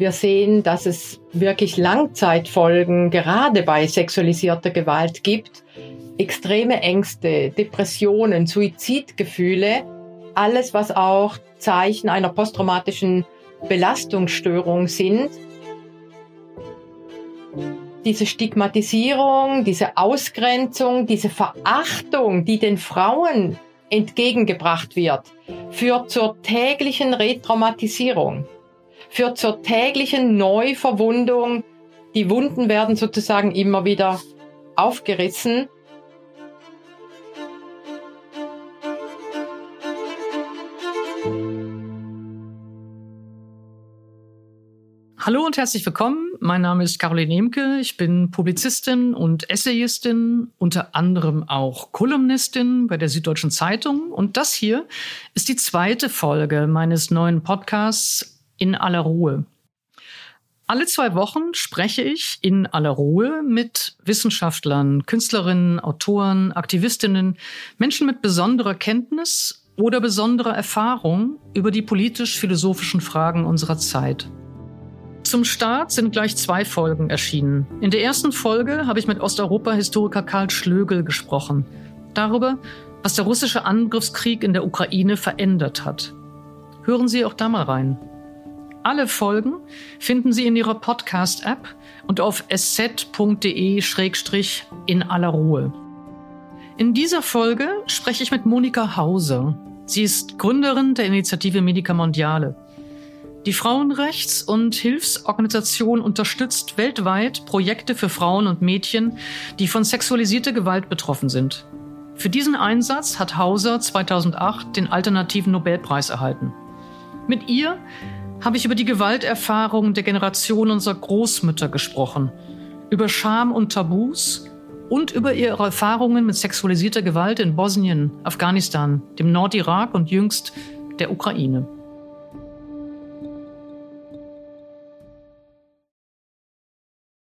Wir sehen, dass es wirklich Langzeitfolgen gerade bei sexualisierter Gewalt gibt. Extreme Ängste, Depressionen, Suizidgefühle, alles, was auch Zeichen einer posttraumatischen Belastungsstörung sind. Diese Stigmatisierung, diese Ausgrenzung, diese Verachtung, die den Frauen entgegengebracht wird, führt zur täglichen Retraumatisierung, führt zur täglichen Neuverwundung. Die Wunden werden sozusagen immer wieder aufgerissen Hallo und herzlich willkommen. Mein Name ist Caroline Nemke. Ich bin Publizistin und Essayistin, unter anderem auch Kolumnistin bei der Süddeutschen Zeitung. Und das hier ist die zweite Folge meines neuen Podcasts In aller Ruhe. Alle zwei Wochen spreche ich in aller Ruhe mit Wissenschaftlern, Künstlerinnen, Autoren, Aktivistinnen, Menschen mit besonderer Kenntnis oder besonderer Erfahrung über die politisch-philosophischen Fragen unserer Zeit. Zum Start sind gleich zwei Folgen erschienen. In der ersten Folge habe ich mit Osteuropa-Historiker Karl Schlögel gesprochen. Darüber, was der russische Angriffskrieg in der Ukraine verändert hat. Hören Sie auch da mal rein. Alle Folgen finden Sie in Ihrer Podcast-App und auf sz.de-in aller Ruhe. In dieser Folge spreche ich mit Monika Hauser. Sie ist Gründerin der Initiative Medica Mondiale. Die Frauenrechts- und Hilfsorganisation unterstützt weltweit Projekte für Frauen und Mädchen, die von sexualisierter Gewalt betroffen sind. Für diesen Einsatz hat Hauser 2008 den Alternativen Nobelpreis erhalten. Mit ihr habe ich über die Gewalterfahrungen der Generation unserer Großmütter gesprochen, über Scham und Tabus und über ihre Erfahrungen mit sexualisierter Gewalt in Bosnien, Afghanistan, dem Nordirak und jüngst der Ukraine.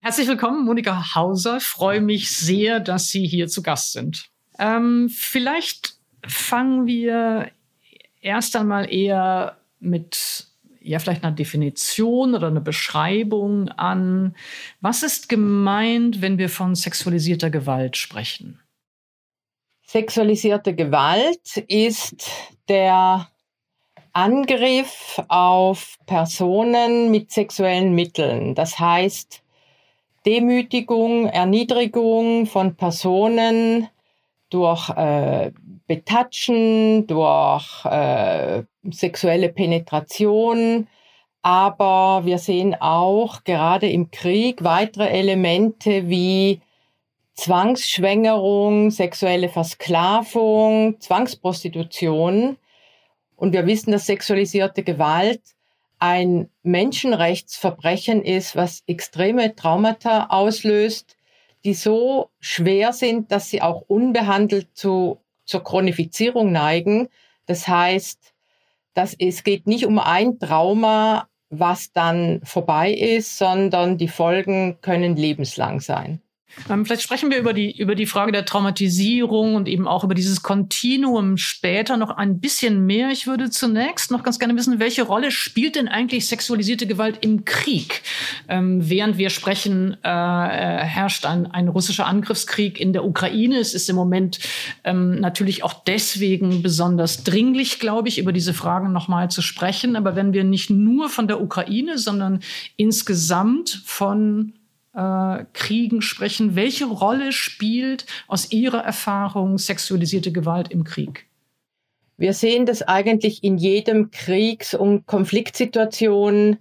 Herzlich willkommen, Monika Hauser. Ich freue mich sehr, dass Sie hier zu Gast sind. Ähm, vielleicht fangen wir erst einmal eher mit ja, vielleicht einer Definition oder einer Beschreibung an. Was ist gemeint, wenn wir von sexualisierter Gewalt sprechen? Sexualisierte Gewalt ist der Angriff auf Personen mit sexuellen Mitteln. Das heißt, Demütigung, Erniedrigung von Personen durch äh, Betatschen, durch äh, sexuelle Penetration. Aber wir sehen auch gerade im Krieg weitere Elemente wie Zwangsschwängerung, sexuelle Versklavung, Zwangsprostitution. Und wir wissen, dass sexualisierte Gewalt ein Menschenrechtsverbrechen ist, was extreme Traumata auslöst, die so schwer sind, dass sie auch unbehandelt zu, zur Chronifizierung neigen. Das heißt, dass es geht nicht um ein Trauma, was dann vorbei ist, sondern die Folgen können lebenslang sein. Ähm, vielleicht sprechen wir über die, über die Frage der Traumatisierung und eben auch über dieses Kontinuum später noch ein bisschen mehr. Ich würde zunächst noch ganz gerne wissen, welche Rolle spielt denn eigentlich sexualisierte Gewalt im Krieg? Ähm, während wir sprechen, äh, äh herrscht ein, ein russischer Angriffskrieg in der Ukraine. Es ist im Moment ähm, natürlich auch deswegen besonders dringlich, glaube ich, über diese Fragen nochmal zu sprechen. Aber wenn wir nicht nur von der Ukraine, sondern insgesamt von äh, Kriegen sprechen. Welche Rolle spielt aus Ihrer Erfahrung sexualisierte Gewalt im Krieg? Wir sehen das eigentlich in jedem Kriegs- und Konfliktsituation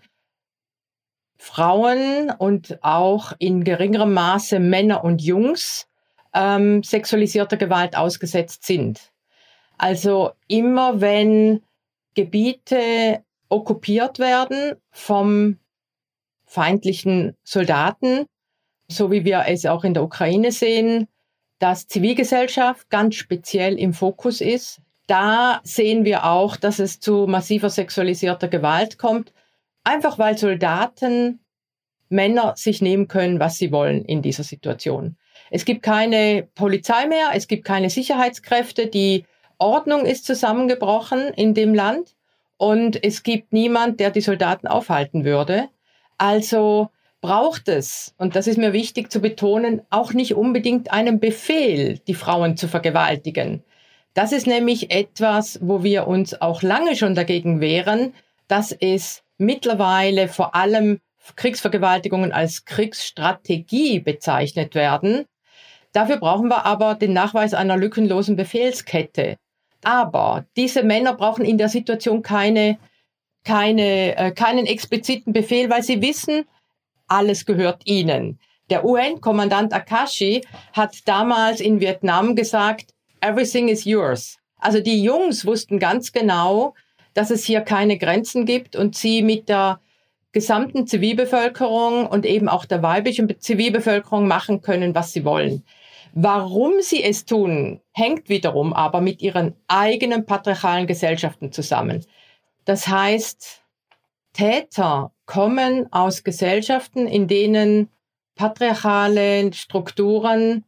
Frauen und auch in geringerem Maße Männer und Jungs ähm, sexualisierter Gewalt ausgesetzt sind. Also immer wenn Gebiete okkupiert werden vom feindlichen Soldaten, so wie wir es auch in der Ukraine sehen, dass Zivilgesellschaft ganz speziell im Fokus ist. Da sehen wir auch, dass es zu massiver sexualisierter Gewalt kommt, einfach weil Soldaten Männer sich nehmen können, was sie wollen in dieser Situation. Es gibt keine Polizei mehr, es gibt keine Sicherheitskräfte, die Ordnung ist zusammengebrochen in dem Land und es gibt niemand, der die Soldaten aufhalten würde. Also braucht es, und das ist mir wichtig zu betonen, auch nicht unbedingt einen Befehl, die Frauen zu vergewaltigen. Das ist nämlich etwas, wo wir uns auch lange schon dagegen wehren, dass es mittlerweile vor allem Kriegsvergewaltigungen als Kriegsstrategie bezeichnet werden. Dafür brauchen wir aber den Nachweis einer lückenlosen Befehlskette. Aber diese Männer brauchen in der Situation keine, keine, äh, keinen expliziten Befehl, weil sie wissen, alles gehört ihnen. Der UN-Kommandant Akashi hat damals in Vietnam gesagt, everything is yours. Also die Jungs wussten ganz genau, dass es hier keine Grenzen gibt und sie mit der gesamten Zivilbevölkerung und eben auch der weiblichen Zivilbevölkerung machen können, was sie wollen. Warum sie es tun, hängt wiederum aber mit ihren eigenen patriarchalen Gesellschaften zusammen. Das heißt, Täter kommen aus Gesellschaften, in denen patriarchale Strukturen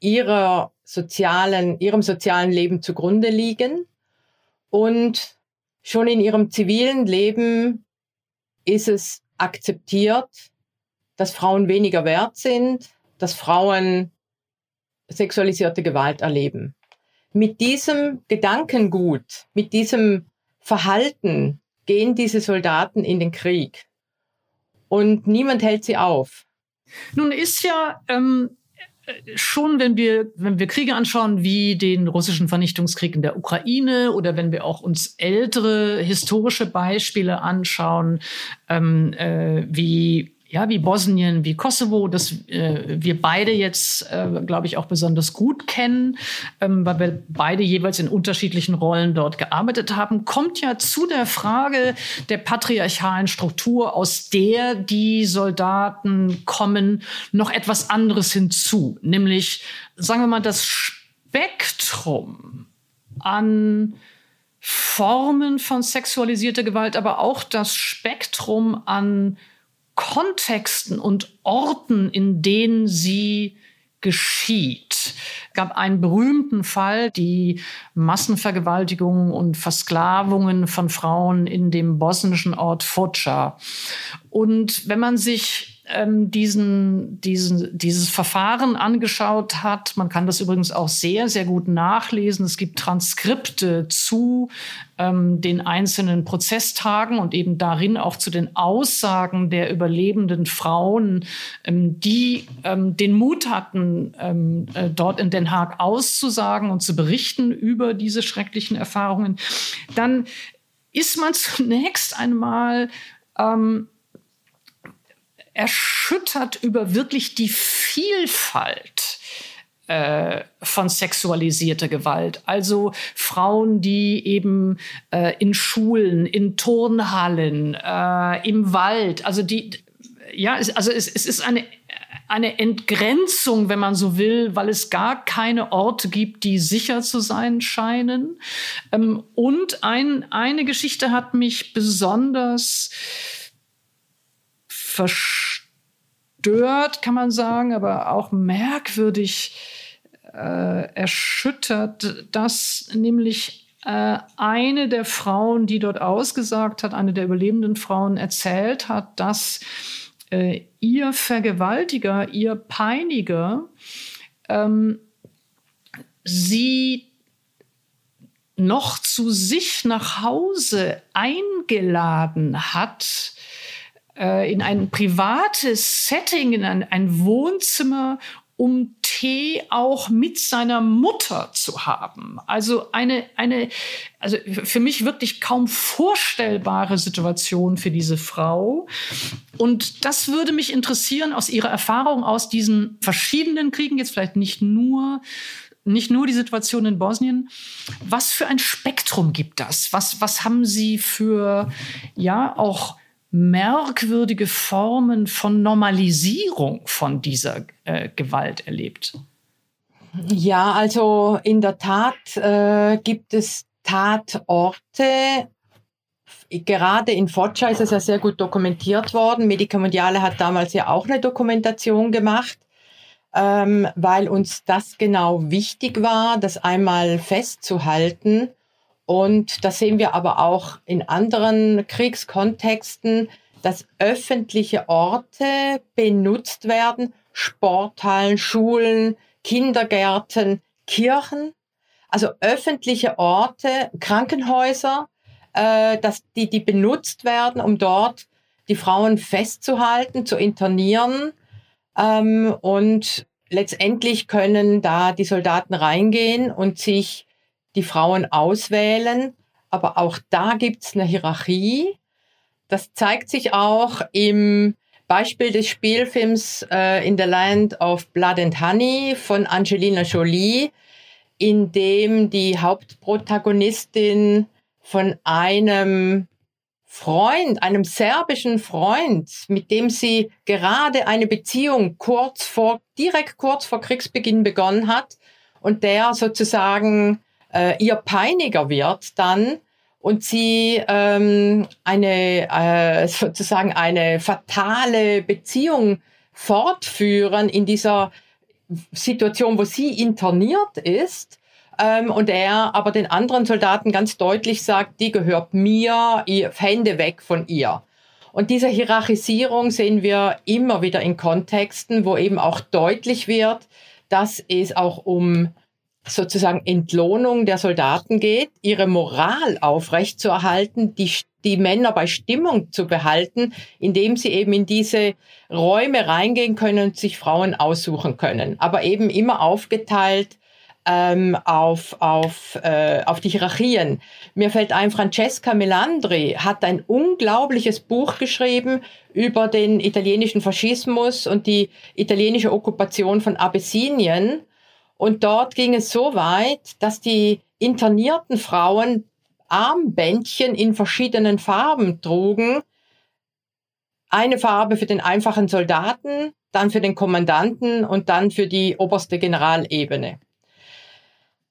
ihrer sozialen, ihrem sozialen Leben zugrunde liegen und schon in ihrem zivilen Leben ist es akzeptiert, dass Frauen weniger wert sind, dass Frauen sexualisierte Gewalt erleben. Mit diesem Gedankengut, mit diesem Verhalten gehen diese Soldaten in den Krieg. Und niemand hält sie auf. Nun ist ja ähm, schon, wenn wir, wenn wir Kriege anschauen, wie den russischen Vernichtungskrieg in der Ukraine oder wenn wir auch uns ältere historische Beispiele anschauen, ähm, äh, wie ja, wie Bosnien, wie Kosovo, das äh, wir beide jetzt, äh, glaube ich, auch besonders gut kennen, ähm, weil wir beide jeweils in unterschiedlichen Rollen dort gearbeitet haben, kommt ja zu der Frage der patriarchalen Struktur, aus der die Soldaten kommen, noch etwas anderes hinzu, nämlich, sagen wir mal, das Spektrum an Formen von sexualisierter Gewalt, aber auch das Spektrum an Kontexten und Orten, in denen sie geschieht. Es gab einen berühmten Fall, die Massenvergewaltigungen und Versklavungen von Frauen in dem bosnischen Ort Foča. Und wenn man sich ähm, diesen, diesen, dieses Verfahren angeschaut hat. Man kann das übrigens auch sehr, sehr gut nachlesen. Es gibt Transkripte zu ähm, den einzelnen Prozesstagen und eben darin auch zu den Aussagen der überlebenden Frauen, ähm, die ähm, den Mut hatten, ähm, äh, dort in Den Haag auszusagen und zu berichten über diese schrecklichen Erfahrungen. Dann ist man zunächst einmal ähm, erschüttert über wirklich die Vielfalt äh, von sexualisierter Gewalt. Also Frauen, die eben äh, in Schulen, in Turnhallen, äh, im Wald, also die, ja, es, also es, es ist eine eine Entgrenzung, wenn man so will, weil es gar keine Orte gibt, die sicher zu sein scheinen. Ähm, und ein, eine Geschichte hat mich besonders verstört, kann man sagen, aber auch merkwürdig äh, erschüttert, dass nämlich äh, eine der Frauen, die dort ausgesagt hat, eine der überlebenden Frauen erzählt hat, dass äh, ihr Vergewaltiger, ihr Peiniger, ähm, sie noch zu sich nach Hause eingeladen hat, äh, in ein privates Setting, in ein, ein Wohnzimmer, um Tee auch mit seiner Mutter zu haben. Also eine, eine, also für mich wirklich kaum vorstellbare Situation für diese Frau. Und das würde mich interessieren aus Ihrer Erfahrung aus diesen verschiedenen Kriegen, jetzt vielleicht nicht nur nicht nur die Situation in Bosnien. Was für ein Spektrum gibt das? Was, was haben Sie für, ja, auch merkwürdige Formen von Normalisierung von dieser äh, Gewalt erlebt? Ja, also in der Tat äh, gibt es Tatorte. Gerade in Foggia ist es ja sehr gut dokumentiert worden. Medikamentiale hat damals ja auch eine Dokumentation gemacht, ähm, weil uns das genau wichtig war, das einmal festzuhalten und das sehen wir aber auch in anderen Kriegskontexten, dass öffentliche Orte benutzt werden, Sporthallen, Schulen, Kindergärten, Kirchen, also öffentliche Orte, Krankenhäuser, äh, dass die, die benutzt werden, um dort die Frauen festzuhalten, zu internieren. Ähm, und letztendlich können da die Soldaten reingehen und sich die Frauen auswählen. Aber auch da gibt's eine Hierarchie. Das zeigt sich auch im Beispiel des Spielfilms äh, In the Land of Blood and Honey von Angelina Jolie, in dem die Hauptprotagonistin von einem Freund, einem serbischen Freund, mit dem sie gerade eine Beziehung kurz vor, direkt kurz vor Kriegsbeginn begonnen hat und der sozusagen äh, ihr Peiniger wird dann und sie ähm, eine äh, sozusagen eine fatale Beziehung fortführen in dieser Situation, wo sie interniert ist ähm, und er aber den anderen Soldaten ganz deutlich sagt, die gehört mir, ihr Hände weg von ihr. Und diese Hierarchisierung sehen wir immer wieder in Kontexten, wo eben auch deutlich wird, dass es auch um sozusagen Entlohnung der Soldaten geht, ihre Moral aufrechtzuerhalten, die, die Männer bei Stimmung zu behalten, indem sie eben in diese Räume reingehen können und sich Frauen aussuchen können. Aber eben immer aufgeteilt ähm, auf, auf, äh, auf die Hierarchien. Mir fällt ein, Francesca Melandri hat ein unglaubliches Buch geschrieben über den italienischen Faschismus und die italienische Okkupation von Abessinien und dort ging es so weit, dass die internierten Frauen Armbändchen in verschiedenen Farben trugen. Eine Farbe für den einfachen Soldaten, dann für den Kommandanten und dann für die oberste Generalebene.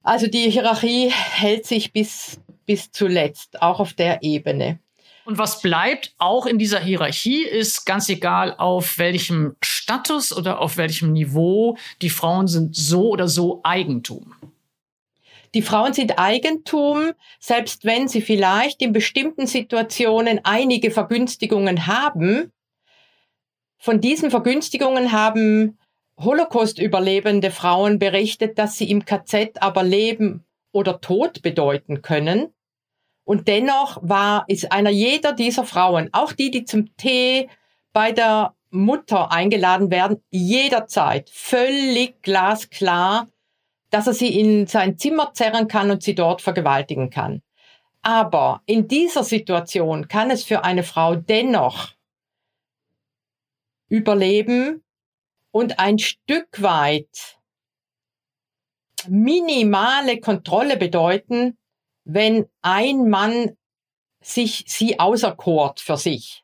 Also die Hierarchie hält sich bis, bis zuletzt, auch auf der Ebene. Und was bleibt auch in dieser Hierarchie ist ganz egal auf welchem Status oder auf welchem Niveau, die Frauen sind so oder so Eigentum. Die Frauen sind Eigentum, selbst wenn sie vielleicht in bestimmten Situationen einige Vergünstigungen haben. Von diesen Vergünstigungen haben Holocaust-überlebende Frauen berichtet, dass sie im KZ aber Leben oder Tod bedeuten können. Und dennoch war, ist einer jeder dieser Frauen, auch die, die zum Tee bei der Mutter eingeladen werden, jederzeit völlig glasklar, dass er sie in sein Zimmer zerren kann und sie dort vergewaltigen kann. Aber in dieser Situation kann es für eine Frau dennoch überleben und ein Stück weit minimale Kontrolle bedeuten, wenn ein Mann sich sie auserkort für sich.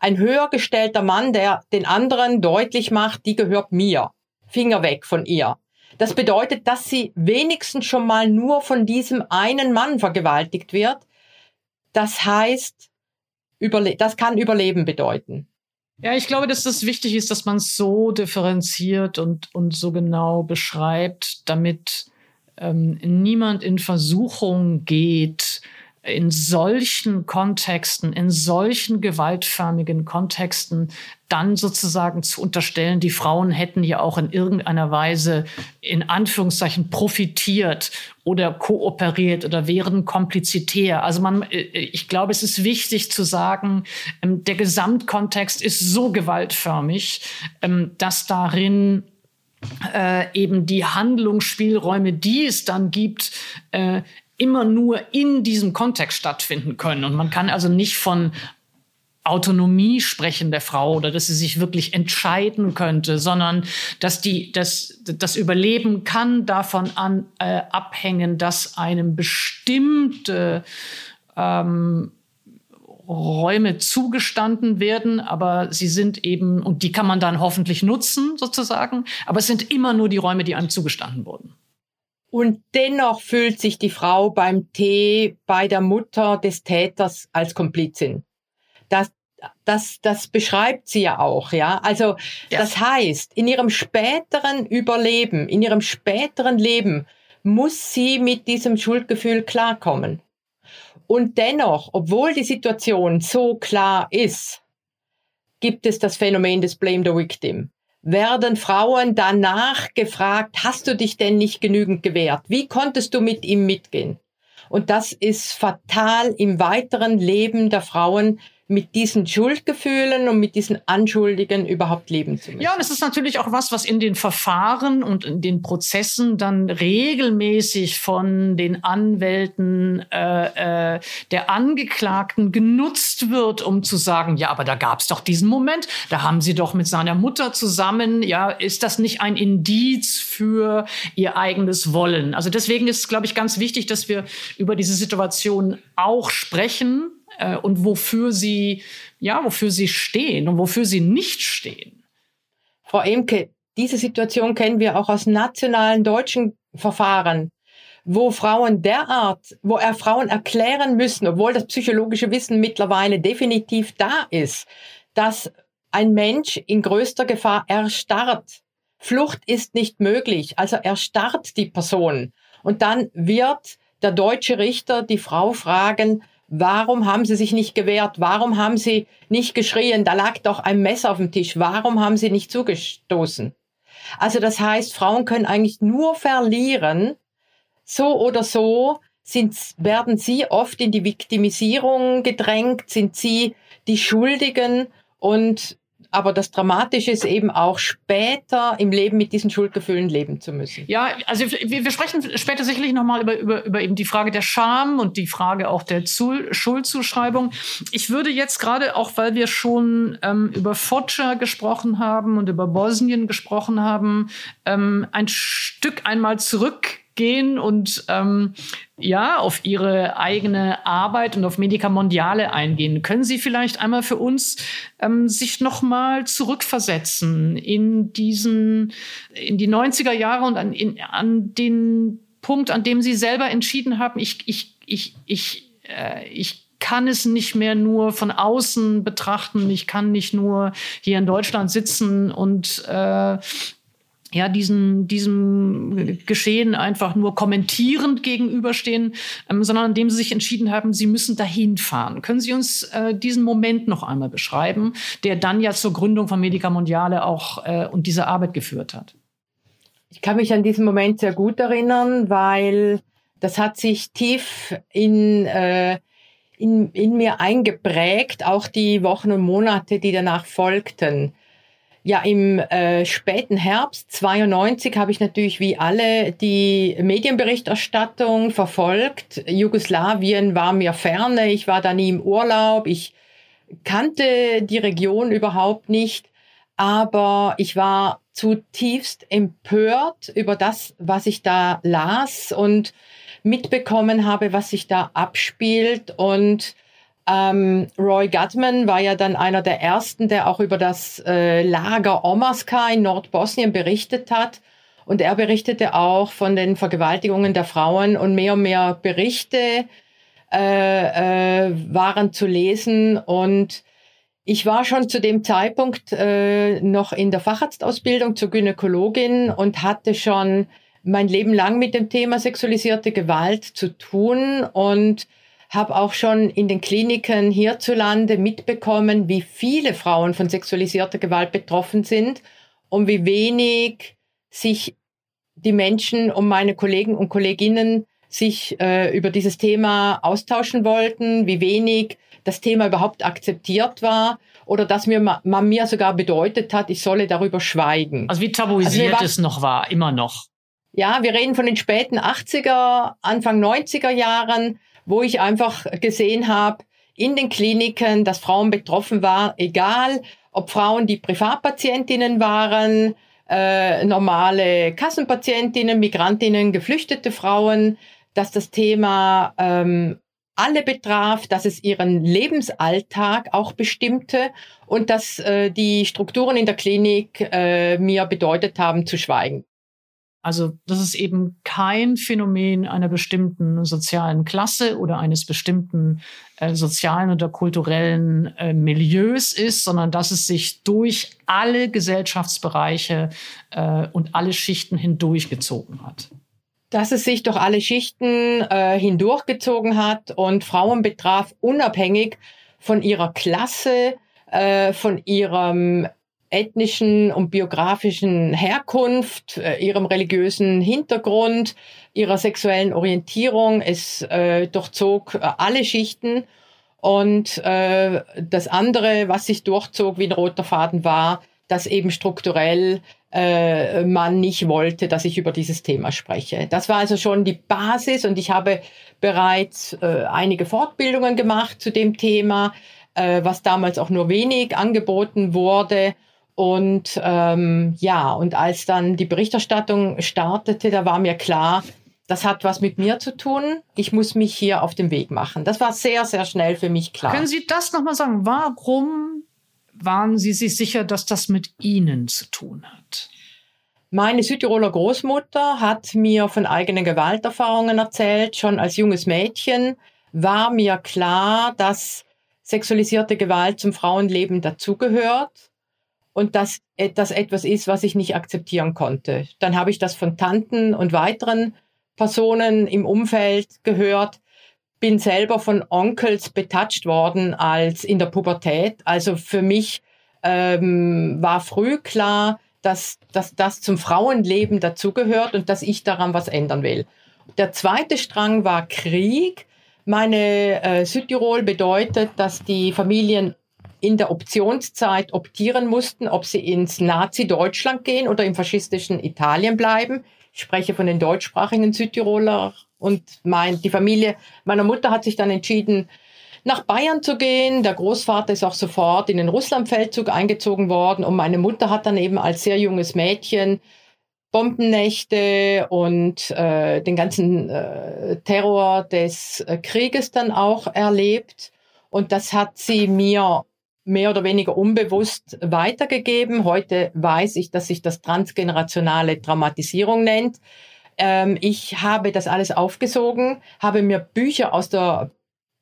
Ein höher gestellter Mann, der den anderen deutlich macht, die gehört mir. Finger weg von ihr. Das bedeutet, dass sie wenigstens schon mal nur von diesem einen Mann vergewaltigt wird. Das heißt, das kann Überleben bedeuten. Ja, ich glaube, dass das wichtig ist, dass man so differenziert und, und so genau beschreibt, damit ähm, niemand in Versuchung geht, in solchen Kontexten, in solchen gewaltförmigen Kontexten dann sozusagen zu unterstellen, die Frauen hätten ja auch in irgendeiner Weise in Anführungszeichen profitiert oder kooperiert oder wären komplizitär. Also man, äh, ich glaube, es ist wichtig zu sagen, ähm, der Gesamtkontext ist so gewaltförmig, ähm, dass darin äh, eben die Handlungsspielräume, die es dann gibt, äh, immer nur in diesem Kontext stattfinden können. Und man kann also nicht von Autonomie sprechen der Frau oder dass sie sich wirklich entscheiden könnte, sondern dass die, dass das Überleben kann davon an, äh, abhängen, dass einem bestimmte ähm, Räume zugestanden werden, aber sie sind eben, und die kann man dann hoffentlich nutzen sozusagen, aber es sind immer nur die Räume, die einem zugestanden wurden. Und dennoch fühlt sich die Frau beim Tee bei der Mutter des Täters als Komplizin. Das, das, das beschreibt sie ja auch, ja. Also, ja. das heißt, in ihrem späteren Überleben, in ihrem späteren Leben muss sie mit diesem Schuldgefühl klarkommen. Und dennoch, obwohl die Situation so klar ist, gibt es das Phänomen des Blame the Victim. Werden Frauen danach gefragt, hast du dich denn nicht genügend gewehrt? Wie konntest du mit ihm mitgehen? Und das ist fatal im weiteren Leben der Frauen, mit diesen Schuldgefühlen und mit diesen Anschuldigen überhaupt leben zu müssen. Ja, und es ist natürlich auch was, was in den Verfahren und in den Prozessen dann regelmäßig von den Anwälten äh, äh, der Angeklagten genutzt wird, um zu sagen, ja, aber da gab es doch diesen Moment, da haben sie doch mit seiner Mutter zusammen, ja, ist das nicht ein Indiz für ihr eigenes Wollen? Also deswegen ist es, glaube ich, ganz wichtig, dass wir über diese Situation auch sprechen äh, und wofür sie, ja, wofür sie stehen und wofür sie nicht stehen. Frau Emke, diese Situation kennen wir auch aus nationalen deutschen Verfahren, wo Frauen derart, wo er Frauen erklären müssen, obwohl das psychologische Wissen mittlerweile definitiv da ist, dass ein Mensch in größter Gefahr erstarrt. Flucht ist nicht möglich, also erstarrt die Person. Und dann wird der deutsche Richter die Frau fragen, Warum haben sie sich nicht gewehrt? Warum haben sie nicht geschrien? Da lag doch ein Messer auf dem Tisch. Warum haben sie nicht zugestoßen? Also das heißt, Frauen können eigentlich nur verlieren. So oder so sind, werden sie oft in die Viktimisierung gedrängt, sind sie die Schuldigen und aber das Dramatische ist eben auch später im Leben mit diesen Schuldgefühlen leben zu müssen. Ja, also wir, wir sprechen später sicherlich nochmal über, über, über eben die Frage der Scham und die Frage auch der Zu Schuldzuschreibung. Ich würde jetzt gerade, auch weil wir schon ähm, über Foča gesprochen haben und über Bosnien gesprochen haben, ähm, ein Stück einmal zurück gehen und ähm, ja auf ihre eigene Arbeit und auf Medica Mondiale eingehen. Können Sie vielleicht einmal für uns ähm, sich noch mal zurückversetzen in diesen in die 90er Jahre und an, in, an den Punkt, an dem Sie selber entschieden haben, ich ich ich ich äh, ich kann es nicht mehr nur von außen betrachten. Ich kann nicht nur hier in Deutschland sitzen und äh, ja, diesen, diesem Geschehen einfach nur kommentierend gegenüberstehen, ähm, sondern indem sie sich entschieden haben, sie müssen dahin fahren. Können Sie uns äh, diesen Moment noch einmal beschreiben, der dann ja zur Gründung von Medica Mondiale auch äh, und diese Arbeit geführt hat? Ich kann mich an diesen Moment sehr gut erinnern, weil das hat sich tief in, äh, in, in mir eingeprägt, auch die Wochen und Monate, die danach folgten. Ja, im äh, späten Herbst 92 habe ich natürlich wie alle die Medienberichterstattung verfolgt. Jugoslawien war mir ferne, ich war da nie im Urlaub, ich kannte die Region überhaupt nicht, aber ich war zutiefst empört über das, was ich da las und mitbekommen habe, was sich da abspielt. Und ähm, Roy Gutman war ja dann einer der ersten, der auch über das äh, Lager Omarska in Nordbosnien berichtet hat. Und er berichtete auch von den Vergewaltigungen der Frauen und mehr und mehr Berichte äh, äh, waren zu lesen. Und ich war schon zu dem Zeitpunkt äh, noch in der Facharztausbildung zur Gynäkologin und hatte schon mein Leben lang mit dem Thema sexualisierte Gewalt zu tun und habe auch schon in den Kliniken hierzulande mitbekommen, wie viele Frauen von sexualisierter Gewalt betroffen sind und wie wenig sich die Menschen um meine Kollegen und Kolleginnen sich äh, über dieses Thema austauschen wollten, wie wenig das Thema überhaupt akzeptiert war oder dass mir man mir sogar bedeutet hat, ich solle darüber schweigen. Also wie tabuisiert also es noch war, immer noch. Ja, wir reden von den späten 80er, Anfang 90er Jahren, wo ich einfach gesehen habe, in den Kliniken, dass Frauen betroffen waren, egal ob Frauen, die Privatpatientinnen waren, äh, normale Kassenpatientinnen, Migrantinnen, geflüchtete Frauen, dass das Thema ähm, alle betraf, dass es ihren Lebensalltag auch bestimmte und dass äh, die Strukturen in der Klinik äh, mir bedeutet haben zu schweigen. Also das ist eben kein Phänomen einer bestimmten sozialen Klasse oder eines bestimmten äh, sozialen oder kulturellen äh, Milieus ist, sondern dass es sich durch alle Gesellschaftsbereiche äh, und alle Schichten hindurchgezogen hat. Dass es sich durch alle Schichten äh, hindurchgezogen hat und Frauen betraf unabhängig von ihrer Klasse, äh, von ihrem ethnischen und biografischen Herkunft, äh, ihrem religiösen Hintergrund, ihrer sexuellen Orientierung. Es äh, durchzog äh, alle Schichten. Und äh, das andere, was sich durchzog wie ein roter Faden, war, dass eben strukturell äh, man nicht wollte, dass ich über dieses Thema spreche. Das war also schon die Basis und ich habe bereits äh, einige Fortbildungen gemacht zu dem Thema, äh, was damals auch nur wenig angeboten wurde. Und ähm, ja, und als dann die Berichterstattung startete, da war mir klar, das hat was mit mir zu tun. Ich muss mich hier auf den Weg machen. Das war sehr, sehr schnell für mich klar. Können Sie das nochmal sagen? Warum waren Sie sich sicher, dass das mit Ihnen zu tun hat? Meine Südtiroler Großmutter hat mir von eigenen Gewalterfahrungen erzählt. Schon als junges Mädchen war mir klar, dass sexualisierte Gewalt zum Frauenleben dazugehört und dass das etwas ist, was ich nicht akzeptieren konnte. Dann habe ich das von Tanten und weiteren Personen im Umfeld gehört, bin selber von Onkels betatscht worden als in der Pubertät. Also für mich ähm, war früh klar, dass, dass das zum Frauenleben dazugehört und dass ich daran was ändern will. Der zweite Strang war Krieg. Meine äh, Südtirol bedeutet, dass die Familien in der Optionszeit optieren mussten, ob sie ins Nazi-Deutschland gehen oder im faschistischen Italien bleiben. Ich spreche von den deutschsprachigen Südtiroler und mein, die Familie meiner Mutter hat sich dann entschieden, nach Bayern zu gehen. Der Großvater ist auch sofort in den Russlandfeldzug eingezogen worden und meine Mutter hat dann eben als sehr junges Mädchen Bombennächte und äh, den ganzen äh, Terror des äh, Krieges dann auch erlebt. Und das hat sie mir mehr oder weniger unbewusst weitergegeben. Heute weiß ich, dass sich das transgenerationale Traumatisierung nennt. Ähm, ich habe das alles aufgesogen, habe mir Bücher aus der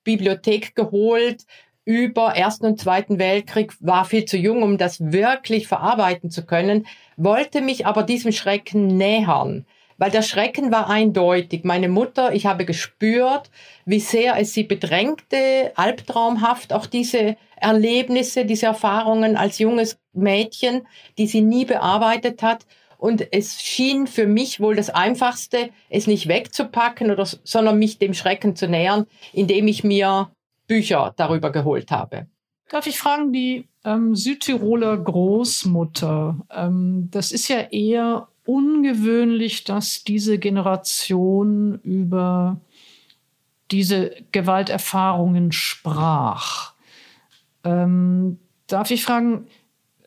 Bibliothek geholt über Ersten und Zweiten Weltkrieg, war viel zu jung, um das wirklich verarbeiten zu können, wollte mich aber diesem Schrecken nähern weil der Schrecken war eindeutig. Meine Mutter, ich habe gespürt, wie sehr es sie bedrängte, albtraumhaft, auch diese Erlebnisse, diese Erfahrungen als junges Mädchen, die sie nie bearbeitet hat. Und es schien für mich wohl das Einfachste, es nicht wegzupacken, oder, sondern mich dem Schrecken zu nähern, indem ich mir Bücher darüber geholt habe. Darf ich fragen, die ähm, Südtiroler Großmutter, ähm, das ist ja eher ungewöhnlich, dass diese Generation über diese Gewalterfahrungen sprach. Ähm, darf ich fragen,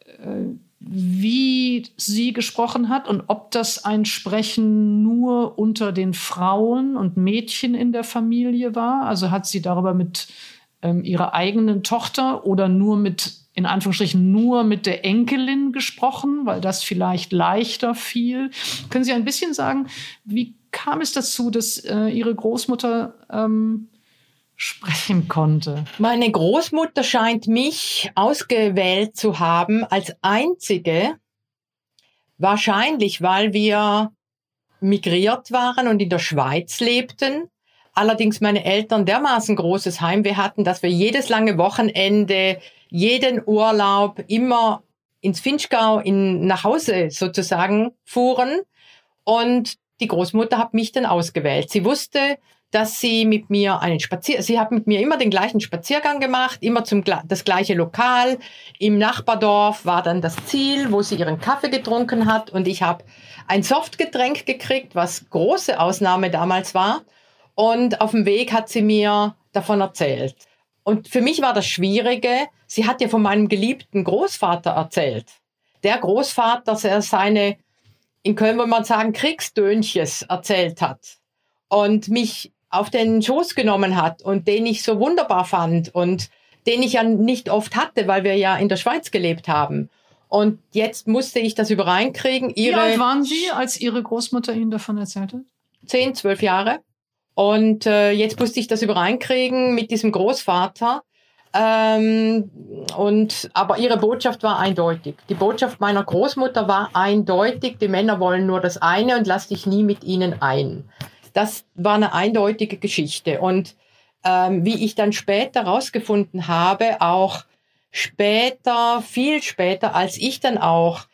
äh, wie sie gesprochen hat und ob das ein Sprechen nur unter den Frauen und Mädchen in der Familie war? Also hat sie darüber mit ähm, ihrer eigenen Tochter oder nur mit in Anführungsstrichen nur mit der Enkelin gesprochen, weil das vielleicht leichter fiel. Können Sie ein bisschen sagen, wie kam es dazu, dass äh, Ihre Großmutter ähm, sprechen konnte? Meine Großmutter scheint mich ausgewählt zu haben als einzige, wahrscheinlich weil wir migriert waren und in der Schweiz lebten. Allerdings meine Eltern dermaßen großes Heimweh hatten, dass wir jedes lange Wochenende jeden Urlaub immer ins Finchgau in, nach Hause sozusagen fuhren. Und die Großmutter hat mich dann ausgewählt. Sie wusste, dass sie mit mir einen Spazier, sie hat mit mir immer den gleichen Spaziergang gemacht, immer zum das gleiche Lokal. Im Nachbardorf war dann das Ziel, wo sie ihren Kaffee getrunken hat und ich habe ein Softgetränk gekriegt, was große Ausnahme damals war. Und auf dem Weg hat sie mir davon erzählt. Und für mich war das Schwierige, sie hat ja von meinem geliebten Großvater erzählt. Der Großvater, dass er seine, in Köln würde man sagen, Kriegsdönches erzählt hat und mich auf den Schoß genommen hat und den ich so wunderbar fand und den ich ja nicht oft hatte, weil wir ja in der Schweiz gelebt haben. Und jetzt musste ich das übereinkriegen. Ihre Wie alt waren Sie, als Ihre Großmutter Ihnen davon erzählte? Zehn, zwölf Jahre. Und äh, jetzt musste ich das übereinkriegen mit diesem Großvater. Ähm, und aber ihre Botschaft war eindeutig. Die Botschaft meiner Großmutter war eindeutig: Die Männer wollen nur das eine und lass dich nie mit ihnen ein. Das war eine eindeutige Geschichte. Und ähm, wie ich dann später herausgefunden habe, auch später, viel später, als ich dann auch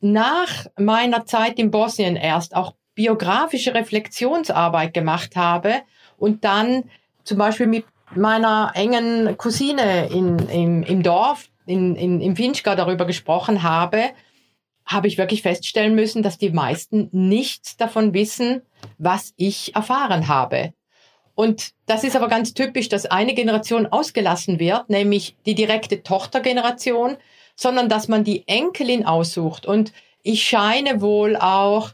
nach meiner Zeit in Bosnien erst auch biografische Reflexionsarbeit gemacht habe und dann zum Beispiel mit meiner engen Cousine in, im, im Dorf, in, in, im Finchka darüber gesprochen habe, habe ich wirklich feststellen müssen, dass die meisten nichts davon wissen, was ich erfahren habe. Und das ist aber ganz typisch, dass eine Generation ausgelassen wird, nämlich die direkte Tochtergeneration, sondern dass man die Enkelin aussucht. Und ich scheine wohl auch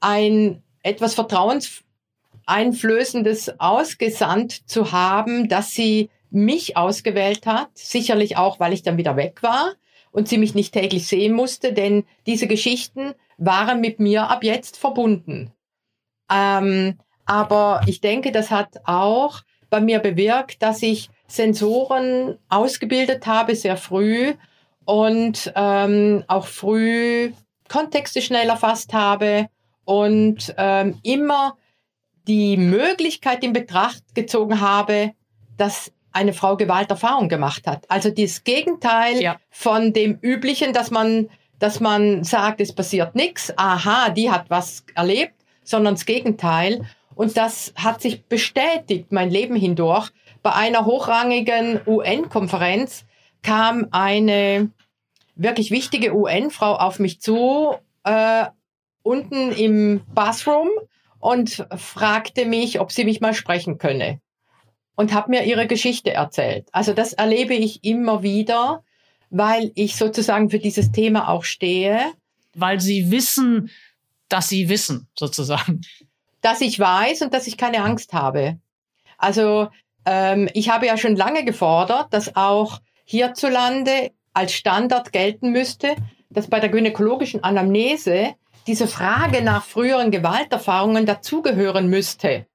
ein etwas vertrauenseinflößendes ausgesandt zu haben, dass sie mich ausgewählt hat, sicherlich auch, weil ich dann wieder weg war und sie mich nicht täglich sehen musste, denn diese Geschichten waren mit mir ab jetzt verbunden. Ähm, aber ich denke, das hat auch bei mir bewirkt, dass ich Sensoren ausgebildet habe, sehr früh und ähm, auch früh Kontexte schnell erfasst habe und ähm, immer die Möglichkeit in Betracht gezogen habe, dass eine Frau Gewalterfahrung gemacht hat. Also das Gegenteil ja. von dem üblichen, dass man, dass man sagt, es passiert nichts, aha, die hat was erlebt, sondern das Gegenteil. Und das hat sich bestätigt mein Leben hindurch. Bei einer hochrangigen UN-Konferenz kam eine wirklich wichtige UN-Frau auf mich zu, äh, unten im Bathroom und fragte mich, ob sie mich mal sprechen könne. Und hat mir ihre Geschichte erzählt. Also das erlebe ich immer wieder, weil ich sozusagen für dieses Thema auch stehe. Weil sie wissen, dass sie wissen, sozusagen dass ich weiß und dass ich keine Angst habe. Also ähm, ich habe ja schon lange gefordert, dass auch hierzulande als Standard gelten müsste, dass bei der gynäkologischen Anamnese diese Frage nach früheren Gewalterfahrungen dazugehören müsste.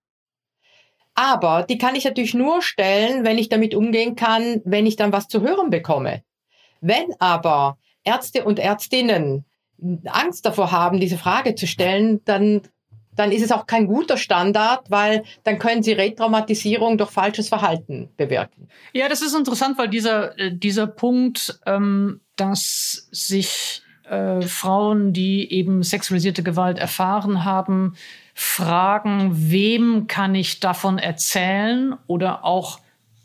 Aber die kann ich natürlich nur stellen, wenn ich damit umgehen kann, wenn ich dann was zu hören bekomme. Wenn aber Ärzte und Ärztinnen Angst davor haben, diese Frage zu stellen, dann dann ist es auch kein guter Standard, weil dann können sie Retraumatisierung durch falsches Verhalten bewirken. Ja, das ist interessant, weil dieser, äh, dieser Punkt, ähm, dass sich äh, Frauen, die eben sexualisierte Gewalt erfahren haben, fragen, wem kann ich davon erzählen oder auch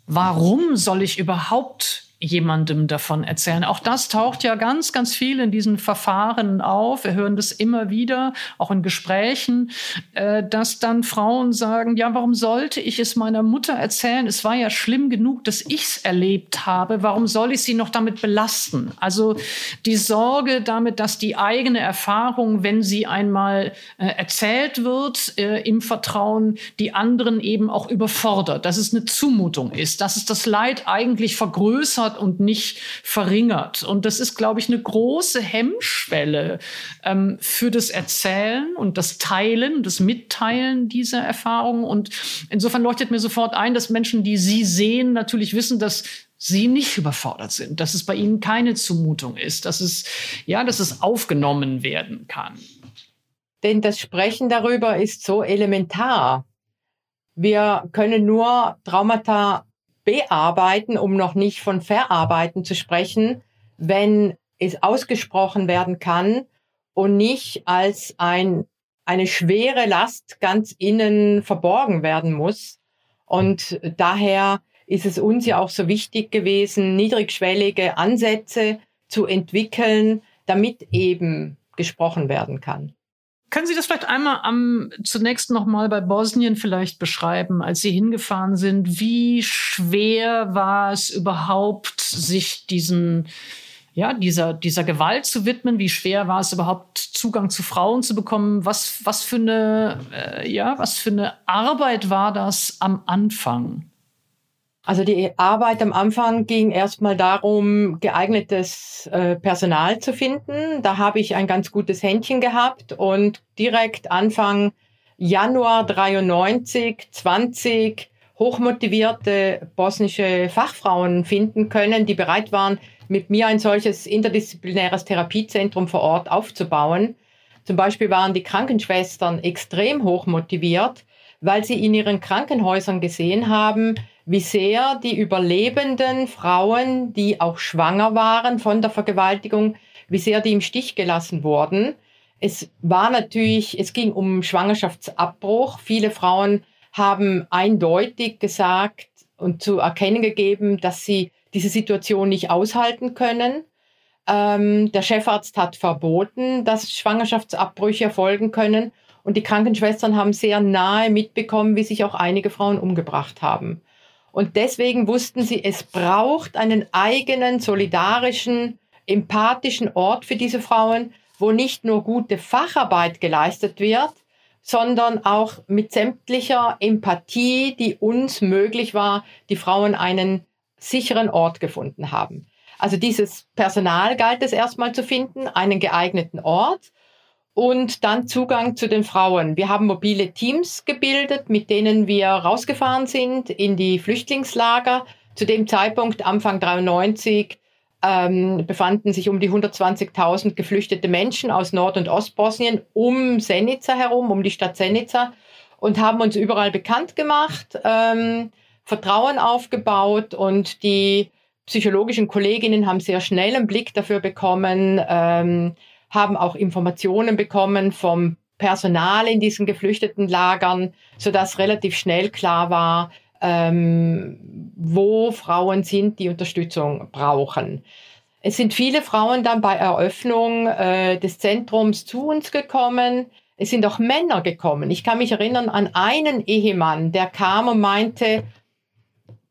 warum soll ich überhaupt jemandem davon erzählen. Auch das taucht ja ganz, ganz viel in diesen Verfahren auf. Wir hören das immer wieder, auch in Gesprächen, äh, dass dann Frauen sagen, ja, warum sollte ich es meiner Mutter erzählen? Es war ja schlimm genug, dass ich es erlebt habe. Warum soll ich sie noch damit belasten? Also die Sorge damit, dass die eigene Erfahrung, wenn sie einmal äh, erzählt wird, äh, im Vertrauen, die anderen eben auch überfordert, dass es eine Zumutung ist, dass es das Leid eigentlich vergrößert verbessert und nicht verringert. Und das ist, glaube ich, eine große Hemmschwelle ähm, für das Erzählen und das Teilen, das Mitteilen dieser Erfahrungen. Und insofern leuchtet mir sofort ein, dass Menschen, die Sie sehen, natürlich wissen, dass sie nicht überfordert sind, dass es bei ihnen keine Zumutung ist, dass es, ja, dass es aufgenommen werden kann. Denn das Sprechen darüber ist so elementar. Wir können nur Traumata bearbeiten, um noch nicht von verarbeiten zu sprechen, wenn es ausgesprochen werden kann und nicht als ein, eine schwere Last ganz innen verborgen werden muss. Und daher ist es uns ja auch so wichtig gewesen, niedrigschwellige Ansätze zu entwickeln, damit eben gesprochen werden kann. Können Sie das vielleicht einmal am zunächst noch mal bei Bosnien vielleicht beschreiben, als Sie hingefahren sind? Wie schwer war es überhaupt, sich diesen ja, dieser, dieser Gewalt zu widmen? Wie schwer war es überhaupt, Zugang zu Frauen zu bekommen? Was, was für eine, äh, ja, was für eine Arbeit war das am Anfang? Also die Arbeit am Anfang ging erstmal darum, geeignetes äh, Personal zu finden. Da habe ich ein ganz gutes Händchen gehabt und direkt Anfang Januar 93, 20 hochmotivierte bosnische Fachfrauen finden können, die bereit waren, mit mir ein solches interdisziplinäres Therapiezentrum vor Ort aufzubauen. Zum Beispiel waren die Krankenschwestern extrem hochmotiviert, weil sie in ihren Krankenhäusern gesehen haben, wie sehr die überlebenden Frauen, die auch schwanger waren von der Vergewaltigung, wie sehr die im Stich gelassen wurden. Es war natürlich, es ging um Schwangerschaftsabbruch. Viele Frauen haben eindeutig gesagt und zu erkennen gegeben, dass sie diese Situation nicht aushalten können. Ähm, der Chefarzt hat verboten, dass Schwangerschaftsabbrüche erfolgen können. Und die Krankenschwestern haben sehr nahe mitbekommen, wie sich auch einige Frauen umgebracht haben. Und deswegen wussten sie, es braucht einen eigenen, solidarischen, empathischen Ort für diese Frauen, wo nicht nur gute Facharbeit geleistet wird, sondern auch mit sämtlicher Empathie, die uns möglich war, die Frauen einen sicheren Ort gefunden haben. Also dieses Personal galt es erstmal zu finden, einen geeigneten Ort und dann Zugang zu den Frauen. Wir haben mobile Teams gebildet, mit denen wir rausgefahren sind in die Flüchtlingslager. Zu dem Zeitpunkt, Anfang 93, ähm, befanden sich um die 120.000 geflüchtete Menschen aus Nord- und Ostbosnien um Senica herum, um die Stadt Senica und haben uns überall bekannt gemacht, ähm, Vertrauen aufgebaut und die psychologischen Kolleginnen haben sehr schnell einen Blick dafür bekommen, ähm, haben auch Informationen bekommen vom Personal in diesen geflüchteten Lagern, sodass relativ schnell klar war, ähm, wo Frauen sind, die Unterstützung brauchen. Es sind viele Frauen dann bei Eröffnung äh, des Zentrums zu uns gekommen. Es sind auch Männer gekommen. Ich kann mich erinnern an einen Ehemann, der kam und meinte,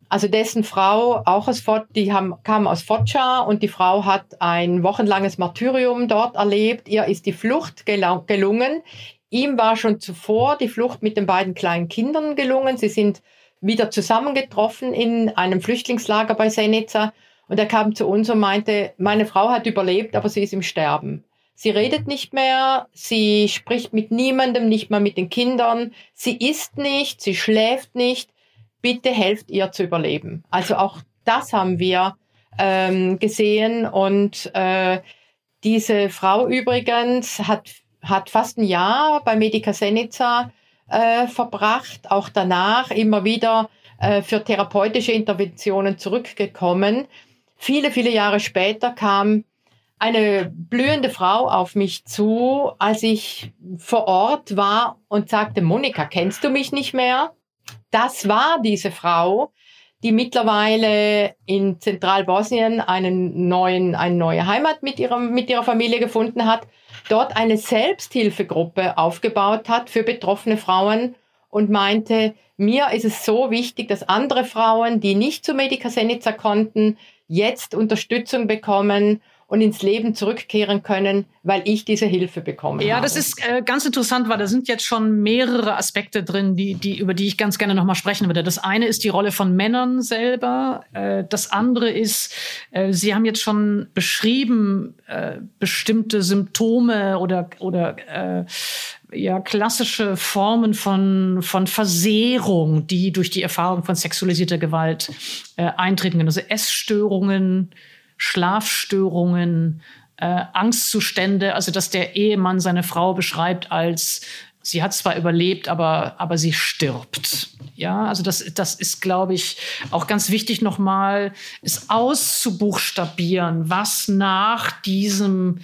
also dessen Frau auch aus Fort, die haben, kam aus Foggia und die Frau hat ein wochenlanges Martyrium dort erlebt. Ihr ist die Flucht gelungen. Ihm war schon zuvor die Flucht mit den beiden kleinen Kindern gelungen. Sie sind wieder zusammengetroffen in einem Flüchtlingslager bei Senica und er kam zu uns und meinte, meine Frau hat überlebt, aber sie ist im Sterben. Sie redet nicht mehr, sie spricht mit niemandem, nicht mal mit den Kindern, sie isst nicht, sie schläft nicht bitte helft ihr zu überleben. Also auch das haben wir ähm, gesehen und äh, diese Frau übrigens hat, hat fast ein Jahr bei Medica Senica äh, verbracht, auch danach immer wieder äh, für therapeutische Interventionen zurückgekommen. Viele, viele Jahre später kam eine blühende Frau auf mich zu, als ich vor Ort war und sagte, Monika, kennst du mich nicht mehr? Das war diese Frau, die mittlerweile in Zentralbosnien einen neuen, eine neue Heimat mit, ihrem, mit ihrer Familie gefunden hat, dort eine Selbsthilfegruppe aufgebaut hat für betroffene Frauen und meinte, mir ist es so wichtig, dass andere Frauen, die nicht zu Medica Senica konnten, jetzt Unterstützung bekommen und ins Leben zurückkehren können, weil ich diese Hilfe bekomme. Ja, habe. das ist äh, ganz interessant, weil da sind jetzt schon mehrere Aspekte drin, die, die, über die ich ganz gerne nochmal sprechen würde. Das eine ist die Rolle von Männern selber. Äh, das andere ist, äh, Sie haben jetzt schon beschrieben, äh, bestimmte Symptome oder, oder äh, ja, klassische Formen von, von Versehrung, die durch die Erfahrung von sexualisierter Gewalt äh, eintreten können. Also Essstörungen, Schlafstörungen, äh, Angstzustände, also dass der Ehemann seine Frau beschreibt als sie hat zwar überlebt, aber, aber sie stirbt. Ja, also das, das ist, glaube ich, auch ganz wichtig nochmal, es auszubuchstabieren, was nach diesem,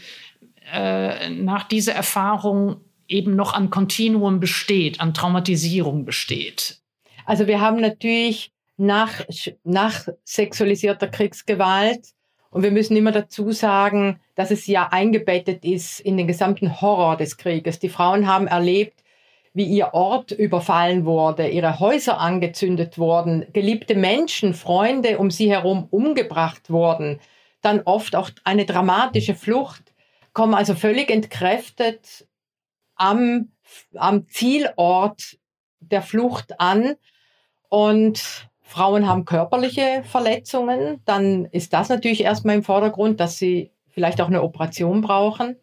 äh, nach dieser Erfahrung eben noch an Kontinuum besteht, an Traumatisierung besteht. Also wir haben natürlich nach, nach sexualisierter Kriegsgewalt und wir müssen immer dazu sagen, dass es ja eingebettet ist in den gesamten Horror des Krieges. Die Frauen haben erlebt, wie ihr Ort überfallen wurde, ihre Häuser angezündet wurden, geliebte Menschen, Freunde um sie herum umgebracht wurden, dann oft auch eine dramatische Flucht, kommen also völlig entkräftet am, am Zielort der Flucht an und Frauen haben körperliche Verletzungen, dann ist das natürlich erstmal im Vordergrund, dass sie vielleicht auch eine Operation brauchen.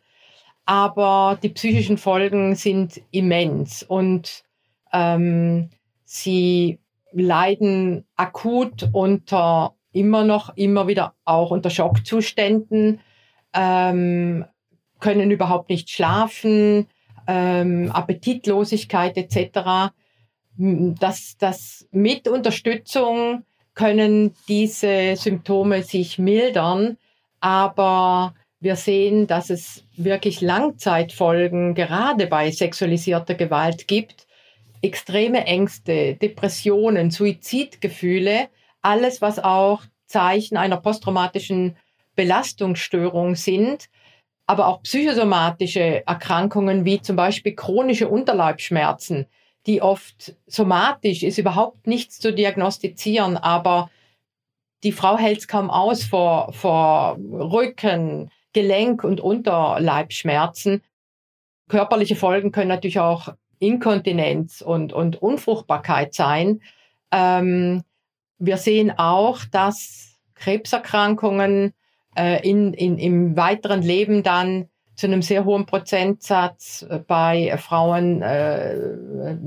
Aber die psychischen Folgen sind immens und ähm, sie leiden akut unter immer noch, immer wieder auch unter Schockzuständen, ähm, können überhaupt nicht schlafen, ähm, Appetitlosigkeit etc. dass, dass mit Unterstützung können diese Symptome sich mildern, aber wir sehen, dass es wirklich Langzeitfolgen gerade bei sexualisierter Gewalt gibt. Extreme Ängste, Depressionen, Suizidgefühle, alles, was auch Zeichen einer posttraumatischen Belastungsstörung sind, aber auch psychosomatische Erkrankungen wie zum Beispiel chronische Unterleibschmerzen, die oft somatisch ist, überhaupt nichts zu diagnostizieren, aber die Frau hält es kaum aus vor, vor Rücken, Gelenk- und Unterleibschmerzen. Körperliche Folgen können natürlich auch Inkontinenz und, und Unfruchtbarkeit sein. Ähm, wir sehen auch, dass Krebserkrankungen äh, in, in, im weiteren Leben dann zu einem sehr hohen Prozentsatz äh, bei Frauen äh,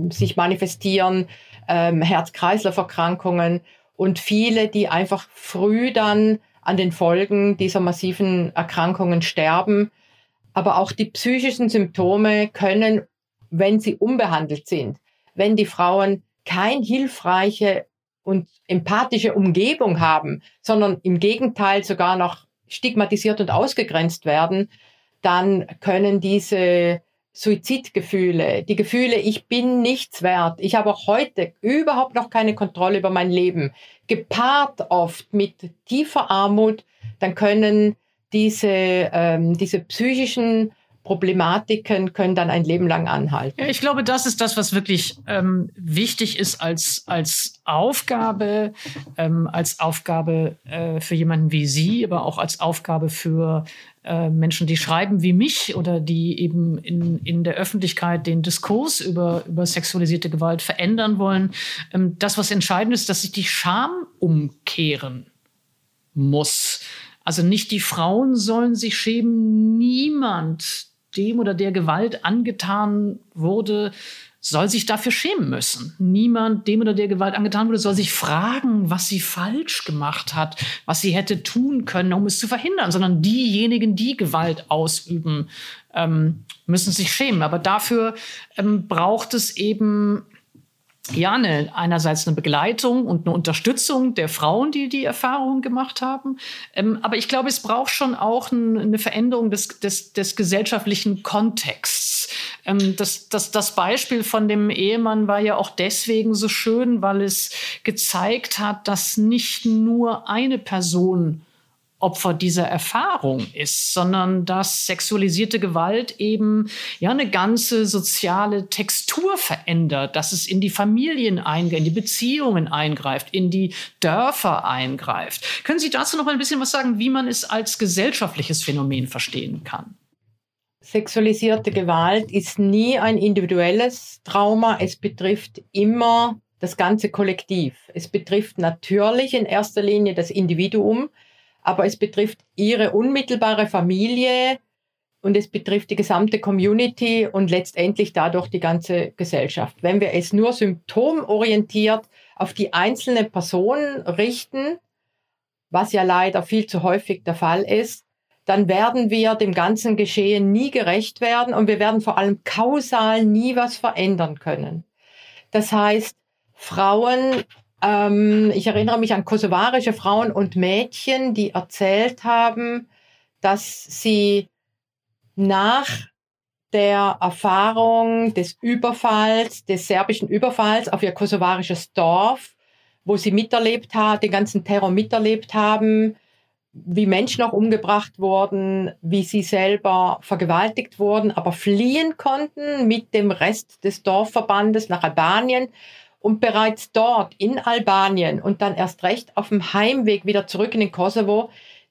sich manifestieren, ähm, Herz-Kreislauf-Erkrankungen und viele, die einfach früh dann an den Folgen dieser massiven Erkrankungen sterben. Aber auch die psychischen Symptome können, wenn sie unbehandelt sind, wenn die Frauen kein hilfreiche und empathische Umgebung haben, sondern im Gegenteil sogar noch stigmatisiert und ausgegrenzt werden, dann können diese Suizidgefühle, die Gefühle, ich bin nichts wert, ich habe auch heute überhaupt noch keine Kontrolle über mein Leben, gepaart oft mit tiefer Armut, dann können diese, ähm, diese psychischen Problematiken können dann ein Leben lang anhalten. Ja, ich glaube, das ist das, was wirklich ähm, wichtig ist als, als Aufgabe, ähm, als Aufgabe äh, für jemanden wie Sie, aber auch als Aufgabe für äh, Menschen, die schreiben wie mich oder die eben in, in der Öffentlichkeit den Diskurs über, über sexualisierte Gewalt verändern wollen. Ähm, das, was entscheidend ist, dass sich die Scham umkehren muss. Also nicht die Frauen sollen sich schämen, niemand, dem oder der Gewalt angetan wurde, soll sich dafür schämen müssen. Niemand, dem oder der Gewalt angetan wurde, soll sich fragen, was sie falsch gemacht hat, was sie hätte tun können, um es zu verhindern, sondern diejenigen, die Gewalt ausüben, ähm, müssen sich schämen. Aber dafür ähm, braucht es eben ja, eine, einerseits eine Begleitung und eine Unterstützung der Frauen, die die Erfahrungen gemacht haben. Ähm, aber ich glaube, es braucht schon auch ein, eine Veränderung des, des, des gesellschaftlichen Kontexts. Ähm, das, das, das Beispiel von dem Ehemann war ja auch deswegen so schön, weil es gezeigt hat, dass nicht nur eine Person Opfer dieser Erfahrung ist, sondern dass sexualisierte Gewalt eben ja eine ganze soziale Textur verändert, dass es in die Familien eingreift, in die Beziehungen eingreift, in die Dörfer eingreift. Können Sie dazu noch mal ein bisschen was sagen, wie man es als gesellschaftliches Phänomen verstehen kann? Sexualisierte Gewalt ist nie ein individuelles Trauma. Es betrifft immer das ganze Kollektiv. Es betrifft natürlich in erster Linie das Individuum, aber es betrifft ihre unmittelbare Familie und es betrifft die gesamte Community und letztendlich dadurch die ganze Gesellschaft. Wenn wir es nur symptomorientiert auf die einzelne Person richten, was ja leider viel zu häufig der Fall ist, dann werden wir dem ganzen Geschehen nie gerecht werden und wir werden vor allem kausal nie was verändern können. Das heißt, Frauen ähm, ich erinnere mich an kosovarische Frauen und Mädchen, die erzählt haben, dass sie nach der Erfahrung des Überfalls, des serbischen Überfalls auf ihr kosovarisches Dorf, wo sie miterlebt haben, den ganzen Terror miterlebt haben, wie Menschen auch umgebracht wurden, wie sie selber vergewaltigt wurden, aber fliehen konnten mit dem Rest des Dorfverbandes nach Albanien und bereits dort in Albanien und dann erst recht auf dem Heimweg wieder zurück in den Kosovo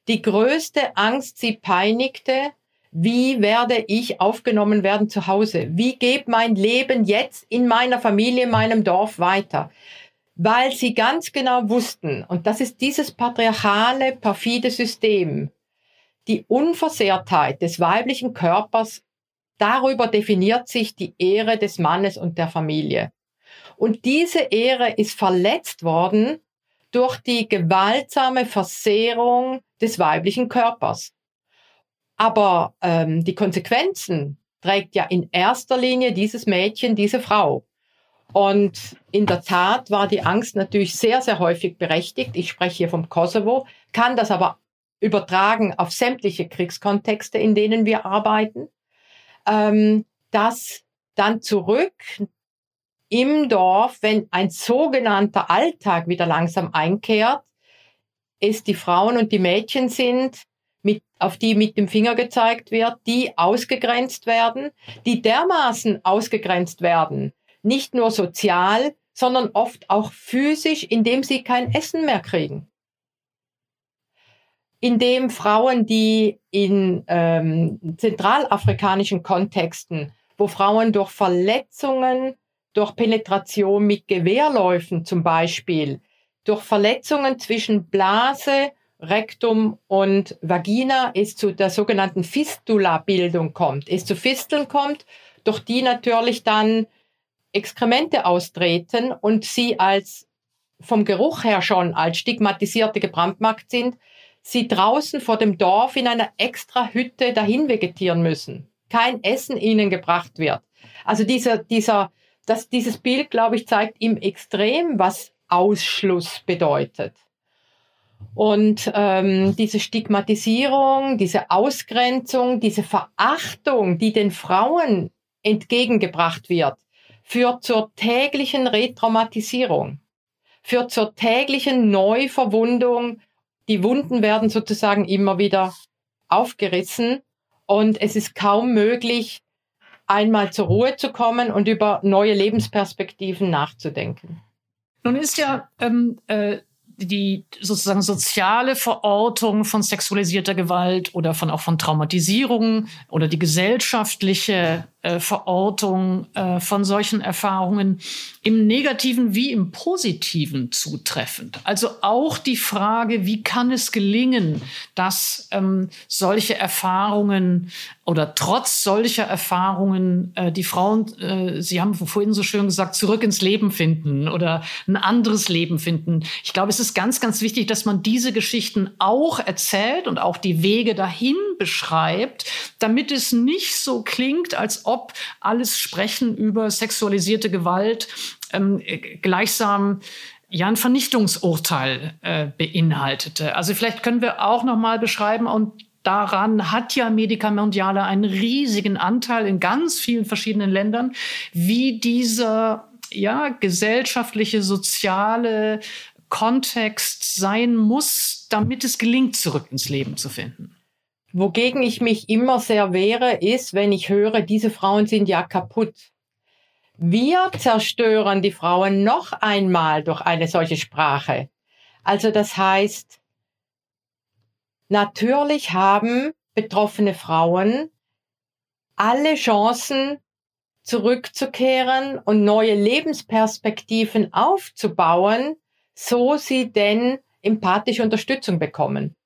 die größte Angst sie peinigte, wie werde ich aufgenommen werden zu Hause? Wie geht mein Leben jetzt in meiner Familie, in meinem Dorf weiter? Weil sie ganz genau wussten, und das ist dieses patriarchale, perfide System, die Unversehrtheit des weiblichen Körpers, darüber definiert sich die Ehre des Mannes und der Familie. Und diese Ehre ist verletzt worden durch die gewaltsame Versehrung des weiblichen Körpers. Aber ähm, die Konsequenzen trägt ja in erster Linie dieses Mädchen, diese Frau. Und in der Tat war die Angst natürlich sehr, sehr häufig berechtigt. Ich spreche hier vom Kosovo, kann das aber übertragen auf sämtliche Kriegskontexte, in denen wir arbeiten, ähm, dass dann zurück im Dorf, wenn ein sogenannter Alltag wieder langsam einkehrt, es die Frauen und die Mädchen sind, mit, auf die mit dem Finger gezeigt wird, die ausgegrenzt werden, die dermaßen ausgegrenzt werden, nicht nur sozial, sondern oft auch physisch, indem sie kein Essen mehr kriegen. Indem Frauen, die in ähm, zentralafrikanischen Kontexten, wo Frauen durch Verletzungen, durch Penetration mit Gewehrläufen zum Beispiel, durch Verletzungen zwischen Blase, Rektum und Vagina es zu der sogenannten Fistula-Bildung kommt, es zu Fisteln kommt, durch die natürlich dann Exkremente austreten und sie als vom Geruch her schon als stigmatisierte gebrandmarkt sind, sie draußen vor dem Dorf in einer extra Hütte dahin vegetieren müssen. Kein Essen ihnen gebracht wird. Also dieser, dieser, das, dieses Bild, glaube ich, zeigt im Extrem, was Ausschluss bedeutet. Und ähm, diese Stigmatisierung, diese Ausgrenzung, diese Verachtung, die den Frauen entgegengebracht wird, führt zur täglichen Retraumatisierung, führt zur täglichen Neuverwundung. Die Wunden werden sozusagen immer wieder aufgerissen und es ist kaum möglich, einmal zur Ruhe zu kommen und über neue Lebensperspektiven nachzudenken. Nun ist ja ähm, äh, die sozusagen soziale Verortung von sexualisierter Gewalt oder von auch von Traumatisierung oder die gesellschaftliche äh, Verortung äh, von solchen Erfahrungen im negativen wie im positiven zutreffend. Also auch die Frage, wie kann es gelingen, dass ähm, solche Erfahrungen oder trotz solcher Erfahrungen äh, die Frauen, Sie haben vorhin so schön gesagt, zurück ins Leben finden oder ein anderes Leben finden. Ich glaube, es ist ganz, ganz wichtig, dass man diese Geschichten auch erzählt und auch die Wege dahin beschreibt, damit es nicht so klingt, als ob alles Sprechen über sexualisierte Gewalt ähm, gleichsam ja ein Vernichtungsurteil äh, beinhaltete. Also vielleicht können wir auch noch mal beschreiben und daran hat ja Medica einen riesigen Anteil in ganz vielen verschiedenen Ländern, wie dieser ja gesellschaftliche soziale Kontext sein muss, damit es gelingt, zurück ins Leben zu finden. Wogegen ich mich immer sehr wehre, ist, wenn ich höre, diese Frauen sind ja kaputt. Wir zerstören die Frauen noch einmal durch eine solche Sprache. Also das heißt, natürlich haben betroffene Frauen alle Chancen, zurückzukehren und neue Lebensperspektiven aufzubauen, so sie denn empathische Unterstützung bekommen.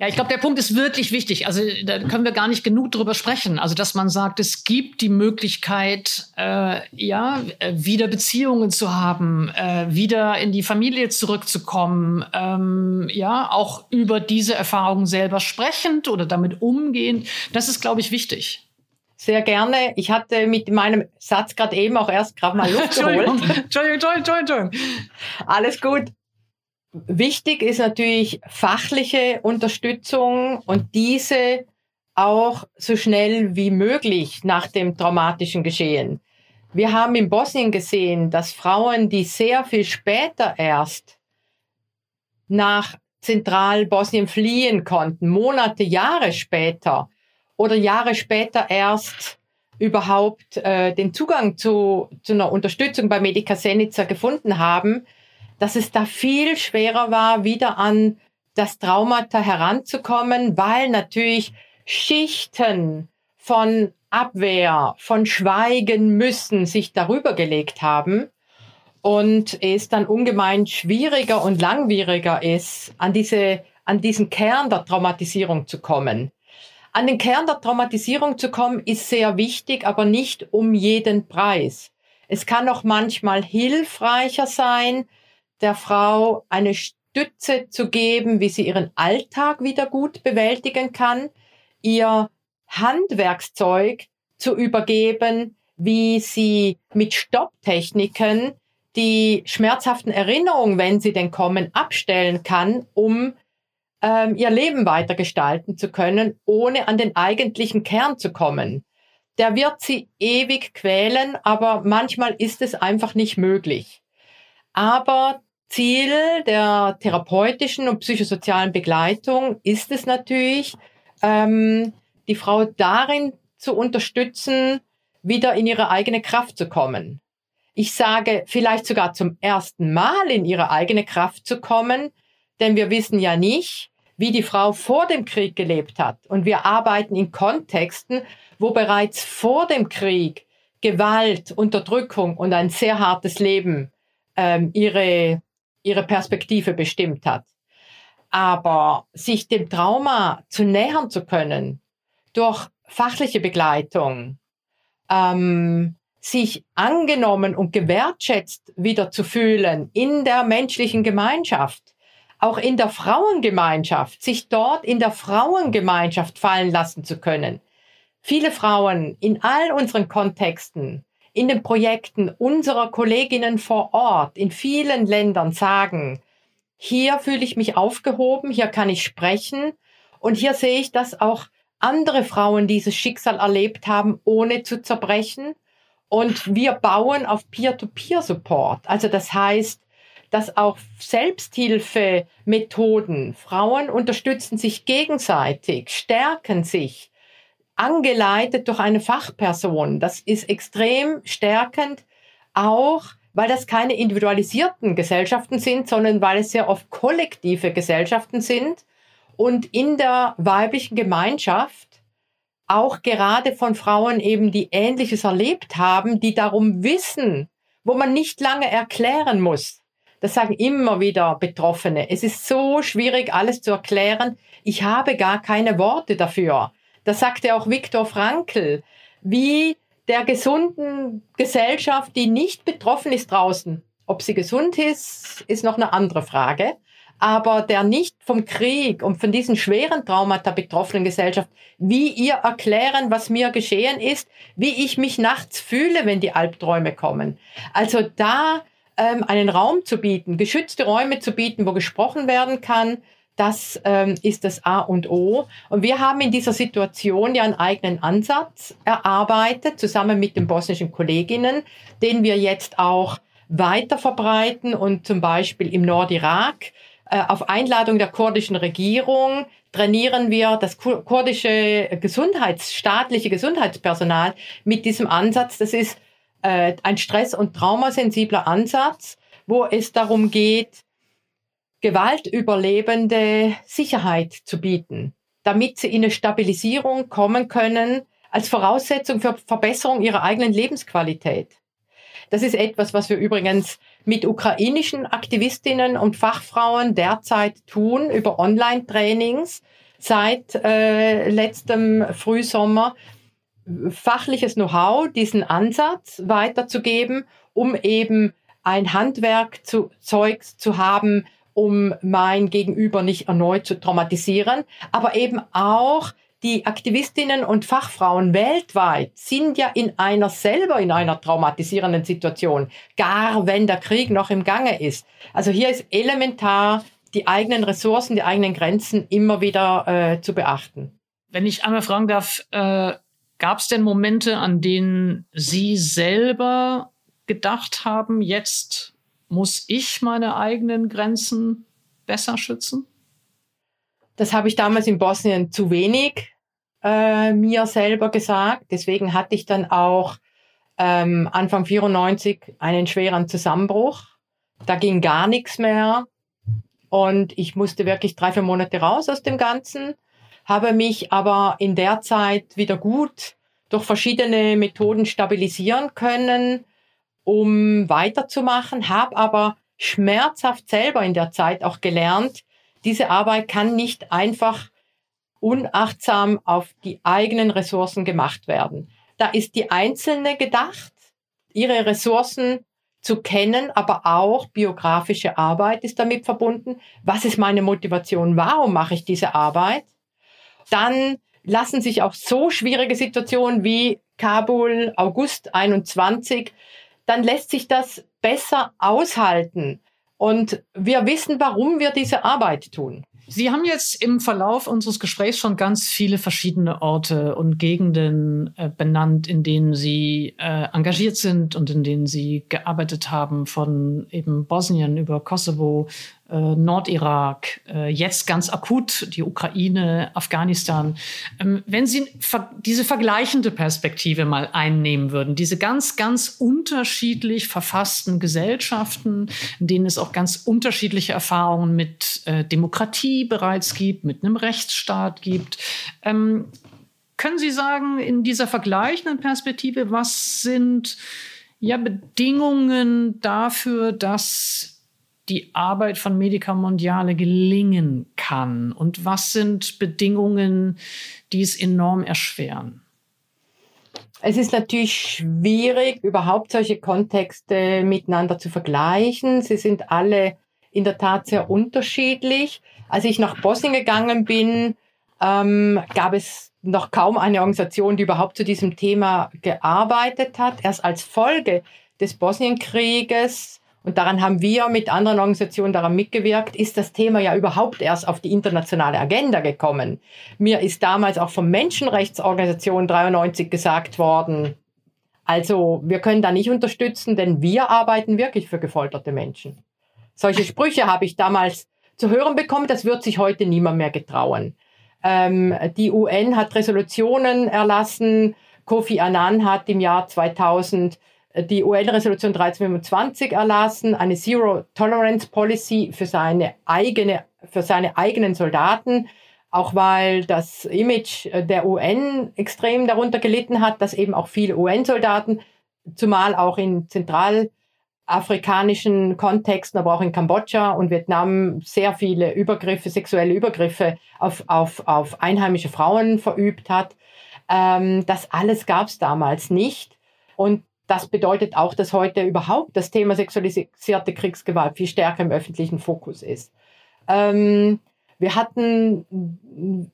Ja, ich glaube, der Punkt ist wirklich wichtig. Also da können wir gar nicht genug drüber sprechen. Also dass man sagt, es gibt die Möglichkeit, äh, ja, wieder Beziehungen zu haben, äh, wieder in die Familie zurückzukommen, ähm, ja, auch über diese Erfahrungen selber sprechend oder damit umgehend. Das ist, glaube ich, wichtig. Sehr gerne. Ich hatte mit meinem Satz gerade eben auch erst gerade mal Luft geholt. Entschuldigung, Entschuldigung, Entschuldigung. Alles gut. Wichtig ist natürlich fachliche Unterstützung und diese auch so schnell wie möglich nach dem traumatischen Geschehen. Wir haben in Bosnien gesehen, dass Frauen, die sehr viel später erst nach Zentralbosnien fliehen konnten, Monate, Jahre später oder Jahre später erst überhaupt äh, den Zugang zu, zu einer Unterstützung bei Medica Senica gefunden haben, dass es da viel schwerer war, wieder an das Traumata heranzukommen, weil natürlich Schichten von Abwehr, von Schweigen müssen sich darüber gelegt haben und es dann ungemein schwieriger und langwieriger ist, an diese, an diesen Kern der Traumatisierung zu kommen. An den Kern der Traumatisierung zu kommen ist sehr wichtig, aber nicht um jeden Preis. Es kann auch manchmal hilfreicher sein, der Frau eine Stütze zu geben, wie sie ihren Alltag wieder gut bewältigen kann, ihr Handwerkszeug zu übergeben, wie sie mit Stopptechniken die schmerzhaften Erinnerungen, wenn sie denn kommen, abstellen kann, um ähm, ihr Leben weitergestalten zu können, ohne an den eigentlichen Kern zu kommen. Der wird sie ewig quälen, aber manchmal ist es einfach nicht möglich. Aber Ziel der therapeutischen und psychosozialen Begleitung ist es natürlich, ähm, die Frau darin zu unterstützen, wieder in ihre eigene Kraft zu kommen. Ich sage vielleicht sogar zum ersten Mal in ihre eigene Kraft zu kommen, denn wir wissen ja nicht, wie die Frau vor dem Krieg gelebt hat. Und wir arbeiten in Kontexten, wo bereits vor dem Krieg Gewalt, Unterdrückung und ein sehr hartes Leben ähm, ihre, ihre Perspektive bestimmt hat. Aber sich dem Trauma zu nähern zu können durch fachliche Begleitung, ähm, sich angenommen und gewertschätzt wieder zu fühlen in der menschlichen Gemeinschaft, auch in der Frauengemeinschaft, sich dort in der Frauengemeinschaft fallen lassen zu können. Viele Frauen in all unseren Kontexten, in den Projekten unserer Kolleginnen vor Ort in vielen Ländern sagen, hier fühle ich mich aufgehoben, hier kann ich sprechen und hier sehe ich, dass auch andere Frauen dieses Schicksal erlebt haben, ohne zu zerbrechen. Und wir bauen auf Peer-to-Peer-Support. Also das heißt, dass auch Selbsthilfemethoden, Frauen unterstützen sich gegenseitig, stärken sich, angeleitet durch eine Fachperson. Das ist extrem stärkend, auch weil das keine individualisierten Gesellschaften sind, sondern weil es sehr oft kollektive Gesellschaften sind und in der weiblichen Gemeinschaft auch gerade von Frauen eben, die Ähnliches erlebt haben, die darum wissen, wo man nicht lange erklären muss. Das sagen immer wieder Betroffene. Es ist so schwierig, alles zu erklären. Ich habe gar keine Worte dafür. Das sagte auch Viktor Frankl. Wie der gesunden Gesellschaft, die nicht betroffen ist draußen. Ob sie gesund ist, ist noch eine andere Frage aber der nicht vom Krieg und von diesen schweren Traumata betroffenen Gesellschaft, wie ihr erklären, was mir geschehen ist, wie ich mich nachts fühle, wenn die Albträume kommen. Also da ähm, einen Raum zu bieten, geschützte Räume zu bieten, wo gesprochen werden kann, das ähm, ist das A und O. Und wir haben in dieser Situation ja einen eigenen Ansatz erarbeitet, zusammen mit den bosnischen Kolleginnen, den wir jetzt auch weiter verbreiten und zum Beispiel im Nordirak äh, auf Einladung der kurdischen Regierung trainieren wir das kurdische Gesundheits, staatliche Gesundheitspersonal mit diesem Ansatz. Das ist äh, ein stress- und traumasensibler Ansatz, wo es darum geht, Gewaltüberlebende Sicherheit zu bieten, damit sie in eine Stabilisierung kommen können als Voraussetzung für Verbesserung ihrer eigenen Lebensqualität. Das ist etwas, was wir übrigens mit ukrainischen Aktivistinnen und Fachfrauen derzeit tun über Online-Trainings seit äh, letztem Frühsommer. Fachliches Know-how, diesen Ansatz weiterzugeben, um eben ein Handwerk zu Zeugs zu haben, um mein Gegenüber nicht erneut zu traumatisieren, aber eben auch die Aktivistinnen und Fachfrauen weltweit sind ja in einer selber in einer traumatisierenden Situation, gar wenn der Krieg noch im Gange ist. Also hier ist elementar, die eigenen Ressourcen, die eigenen Grenzen immer wieder äh, zu beachten. Wenn ich einmal fragen darf, äh, gab es denn Momente, an denen Sie selber gedacht haben, jetzt muss ich meine eigenen Grenzen besser schützen? Das habe ich damals in Bosnien zu wenig äh, mir selber gesagt. Deswegen hatte ich dann auch ähm, Anfang 94 einen schweren Zusammenbruch. Da ging gar nichts mehr. Und ich musste wirklich drei, vier Monate raus aus dem Ganzen, habe mich aber in der Zeit wieder gut durch verschiedene Methoden stabilisieren können, um weiterzumachen, habe aber schmerzhaft selber in der Zeit auch gelernt, diese Arbeit kann nicht einfach unachtsam auf die eigenen Ressourcen gemacht werden. Da ist die Einzelne gedacht, ihre Ressourcen zu kennen, aber auch biografische Arbeit ist damit verbunden. Was ist meine Motivation? Warum mache ich diese Arbeit? Dann lassen sich auch so schwierige Situationen wie Kabul, August 21, dann lässt sich das besser aushalten. Und wir wissen, warum wir diese Arbeit tun. Sie haben jetzt im Verlauf unseres Gesprächs schon ganz viele verschiedene Orte und Gegenden äh, benannt, in denen Sie äh, engagiert sind und in denen Sie gearbeitet haben, von eben Bosnien über Kosovo, äh, Nordirak, äh, jetzt ganz akut die Ukraine, Afghanistan. Ähm, wenn Sie ver diese vergleichende Perspektive mal einnehmen würden, diese ganz, ganz unterschiedlich verfassten Gesellschaften, in denen es auch ganz unterschiedliche Erfahrungen mit äh, Demokratie bereits gibt, mit einem Rechtsstaat gibt. Ähm, können Sie sagen, in dieser vergleichenden Perspektive, was sind ja Bedingungen dafür, dass die Arbeit von Medica Mondiale gelingen kann? Und was sind Bedingungen, die es enorm erschweren? Es ist natürlich schwierig, überhaupt solche Kontexte miteinander zu vergleichen. Sie sind alle in der Tat sehr unterschiedlich. Als ich nach Bosnien gegangen bin, ähm, gab es noch kaum eine Organisation, die überhaupt zu diesem Thema gearbeitet hat. Erst als Folge des Bosnienkrieges und daran haben wir mit anderen Organisationen daran mitgewirkt, ist das Thema ja überhaupt erst auf die internationale Agenda gekommen. Mir ist damals auch vom Menschenrechtsorganisation 93 gesagt worden, also wir können da nicht unterstützen, denn wir arbeiten wirklich für gefolterte Menschen. Solche Sprüche habe ich damals zu hören bekommen, das wird sich heute niemand mehr getrauen. Ähm, die UN hat Resolutionen erlassen, Kofi Annan hat im Jahr 2000 die UN-Resolution 1325 erlassen, eine Zero Tolerance Policy für seine eigene, für seine eigenen Soldaten, auch weil das Image der UN extrem darunter gelitten hat, dass eben auch viele UN-Soldaten, zumal auch in zentralafrikanischen Kontexten, aber auch in Kambodscha und Vietnam sehr viele Übergriffe, sexuelle Übergriffe auf, auf, auf einheimische Frauen verübt hat. Ähm, das alles gab es damals nicht. Und das bedeutet auch, dass heute überhaupt das Thema sexualisierte Kriegsgewalt viel stärker im öffentlichen Fokus ist. Ähm, wir hatten,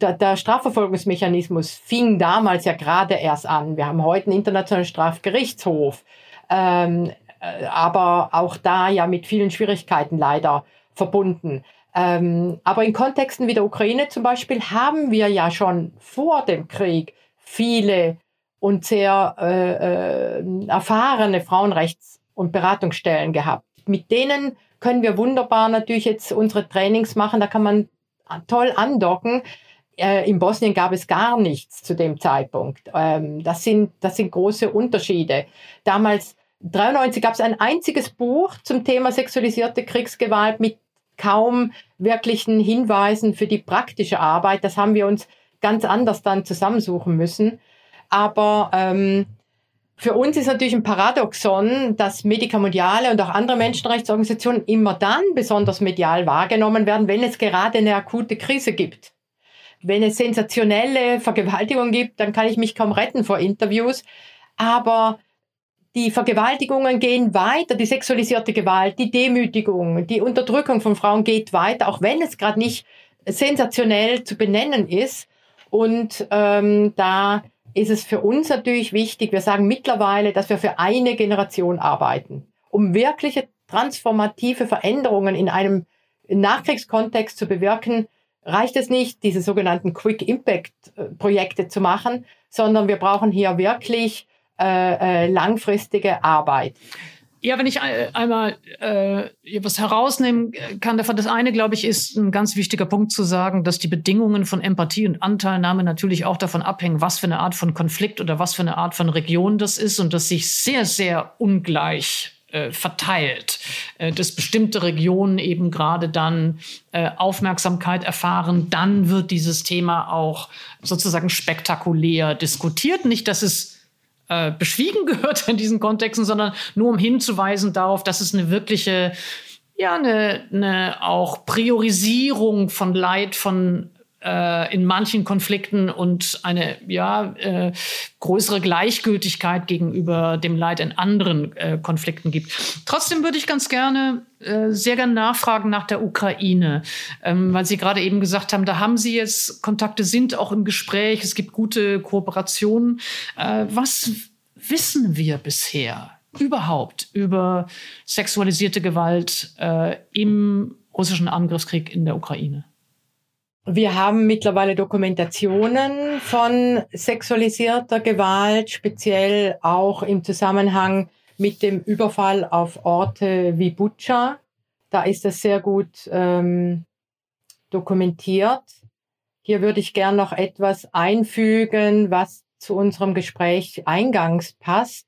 der, der, Strafverfolgungsmechanismus fing damals ja gerade erst an. Wir haben heute einen internationalen Strafgerichtshof, ähm, äh, aber auch da ja mit vielen Schwierigkeiten leider verbunden. Ähm, aber in Kontexten wie der Ukraine zum Beispiel haben wir ja schon vor dem Krieg viele und sehr äh, äh, erfahrene Frauenrechts- und Beratungsstellen gehabt. Mit denen können wir wunderbar natürlich jetzt unsere Trainings machen. Da kann man toll andocken. Äh, in Bosnien gab es gar nichts zu dem Zeitpunkt. Ähm, das, sind, das sind große Unterschiede. Damals, 93, gab es ein einziges Buch zum Thema sexualisierte Kriegsgewalt mit kaum wirklichen Hinweisen für die praktische Arbeit. Das haben wir uns ganz anders dann zusammensuchen müssen. Aber ähm, für uns ist natürlich ein Paradoxon, dass Medica Mondiale und auch andere Menschenrechtsorganisationen immer dann besonders medial wahrgenommen werden, wenn es gerade eine akute Krise gibt. Wenn es sensationelle Vergewaltigungen gibt, dann kann ich mich kaum retten vor Interviews. Aber die Vergewaltigungen gehen weiter, die sexualisierte Gewalt, die Demütigung, die Unterdrückung von Frauen geht weiter, auch wenn es gerade nicht sensationell zu benennen ist. Und ähm, da ist es für uns natürlich wichtig, wir sagen mittlerweile, dass wir für eine Generation arbeiten, um wirkliche transformative Veränderungen in einem Nachkriegskontext zu bewirken, reicht es nicht, diese sogenannten Quick Impact äh, Projekte zu machen, sondern wir brauchen hier wirklich äh, äh, langfristige Arbeit. Ja, wenn ich einmal äh, was herausnehmen kann davon, das eine, glaube ich, ist ein ganz wichtiger Punkt zu sagen, dass die Bedingungen von Empathie und Anteilnahme natürlich auch davon abhängen, was für eine Art von Konflikt oder was für eine Art von Region das ist und dass sich sehr, sehr ungleich äh, verteilt, äh, dass bestimmte Regionen eben gerade dann äh, Aufmerksamkeit erfahren, dann wird dieses Thema auch sozusagen spektakulär diskutiert. Nicht, dass es äh, beschwiegen gehört in diesen Kontexten, sondern nur um hinzuweisen darauf, dass es eine wirkliche, ja, eine, eine auch Priorisierung von Leid von äh, in manchen Konflikten und eine ja äh, größere Gleichgültigkeit gegenüber dem Leid in anderen äh, Konflikten gibt. Trotzdem würde ich ganz gerne äh, sehr gerne nachfragen nach der Ukraine, ähm, weil Sie gerade eben gesagt haben, da haben Sie jetzt Kontakte, sind auch im Gespräch, es gibt gute Kooperationen. Äh, was wissen wir bisher überhaupt über sexualisierte Gewalt äh, im russischen Angriffskrieg in der Ukraine? Wir haben mittlerweile Dokumentationen von sexualisierter Gewalt, speziell auch im Zusammenhang mit dem Überfall auf Orte wie Butscha. Da ist das sehr gut ähm, dokumentiert. Hier würde ich gern noch etwas einfügen, was zu unserem Gespräch eingangs passt.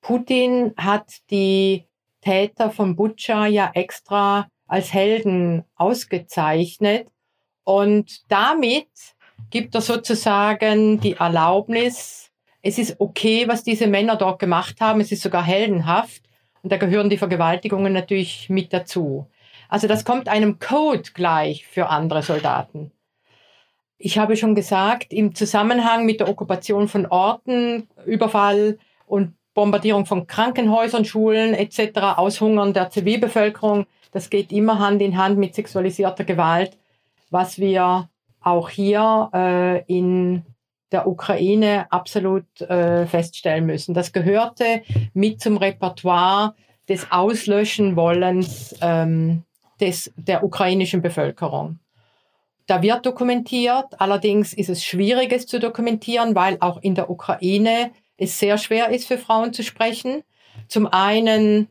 Putin hat die Täter von Butscha ja extra als Helden ausgezeichnet und damit gibt er sozusagen die Erlaubnis, es ist okay, was diese Männer dort gemacht haben, es ist sogar heldenhaft und da gehören die Vergewaltigungen natürlich mit dazu. Also das kommt einem Code gleich für andere Soldaten. Ich habe schon gesagt, im Zusammenhang mit der Okkupation von Orten, Überfall und Bombardierung von Krankenhäusern, Schulen etc., Aushungern der Zivilbevölkerung, das geht immer Hand in Hand mit sexualisierter Gewalt, was wir auch hier äh, in der Ukraine absolut äh, feststellen müssen. Das gehörte mit zum Repertoire des Auslöschen wollens ähm, des, der ukrainischen Bevölkerung. Da wird dokumentiert, allerdings ist es schwierig, es zu dokumentieren, weil auch in der Ukraine es sehr schwer ist für Frauen zu sprechen. Zum einen,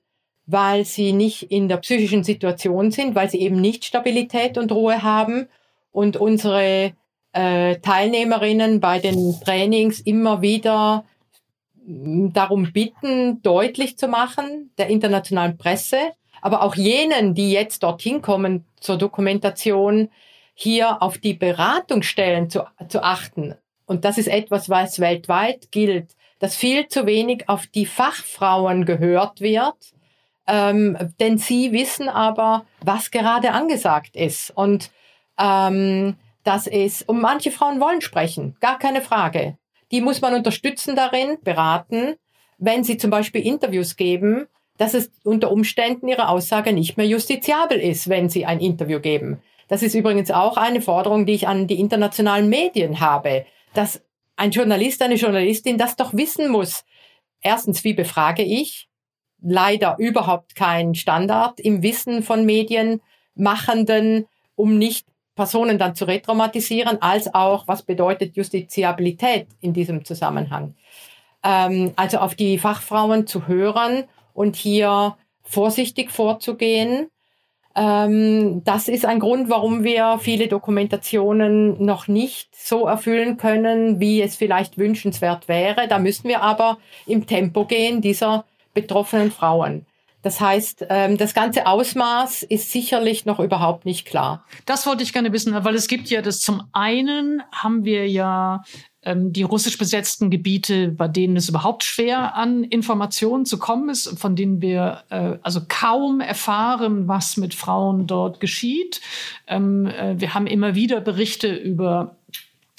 weil sie nicht in der psychischen Situation sind, weil sie eben nicht Stabilität und Ruhe haben und unsere äh, Teilnehmerinnen bei den Trainings immer wieder mm, darum bitten, deutlich zu machen, der internationalen Presse, aber auch jenen, die jetzt dorthin kommen zur Dokumentation, hier auf die Beratungsstellen zu, zu achten. Und das ist etwas, was weltweit gilt, dass viel zu wenig auf die Fachfrauen gehört wird, ähm, denn sie wissen aber, was gerade angesagt ist. Und ähm, das ist, und manche Frauen wollen sprechen, gar keine Frage. Die muss man unterstützen darin, beraten, wenn sie zum Beispiel Interviews geben, dass es unter Umständen ihre Aussage nicht mehr justiziabel ist, wenn sie ein Interview geben. Das ist übrigens auch eine Forderung, die ich an die internationalen Medien habe, dass ein Journalist, eine Journalistin das doch wissen muss. Erstens, wie befrage ich? Leider überhaupt kein Standard im Wissen von Medienmachenden, um nicht Personen dann zu retraumatisieren, als auch, was bedeutet Justiziabilität in diesem Zusammenhang. Ähm, also auf die Fachfrauen zu hören und hier vorsichtig vorzugehen. Ähm, das ist ein Grund, warum wir viele Dokumentationen noch nicht so erfüllen können, wie es vielleicht wünschenswert wäre. Da müssen wir aber im Tempo gehen dieser betroffenen Frauen. Das heißt, ähm, das ganze Ausmaß ist sicherlich noch überhaupt nicht klar. Das wollte ich gerne wissen, weil es gibt ja das zum einen haben wir ja ähm, die russisch besetzten Gebiete, bei denen es überhaupt schwer an Informationen zu kommen ist, von denen wir äh, also kaum erfahren, was mit Frauen dort geschieht. Ähm, äh, wir haben immer wieder Berichte über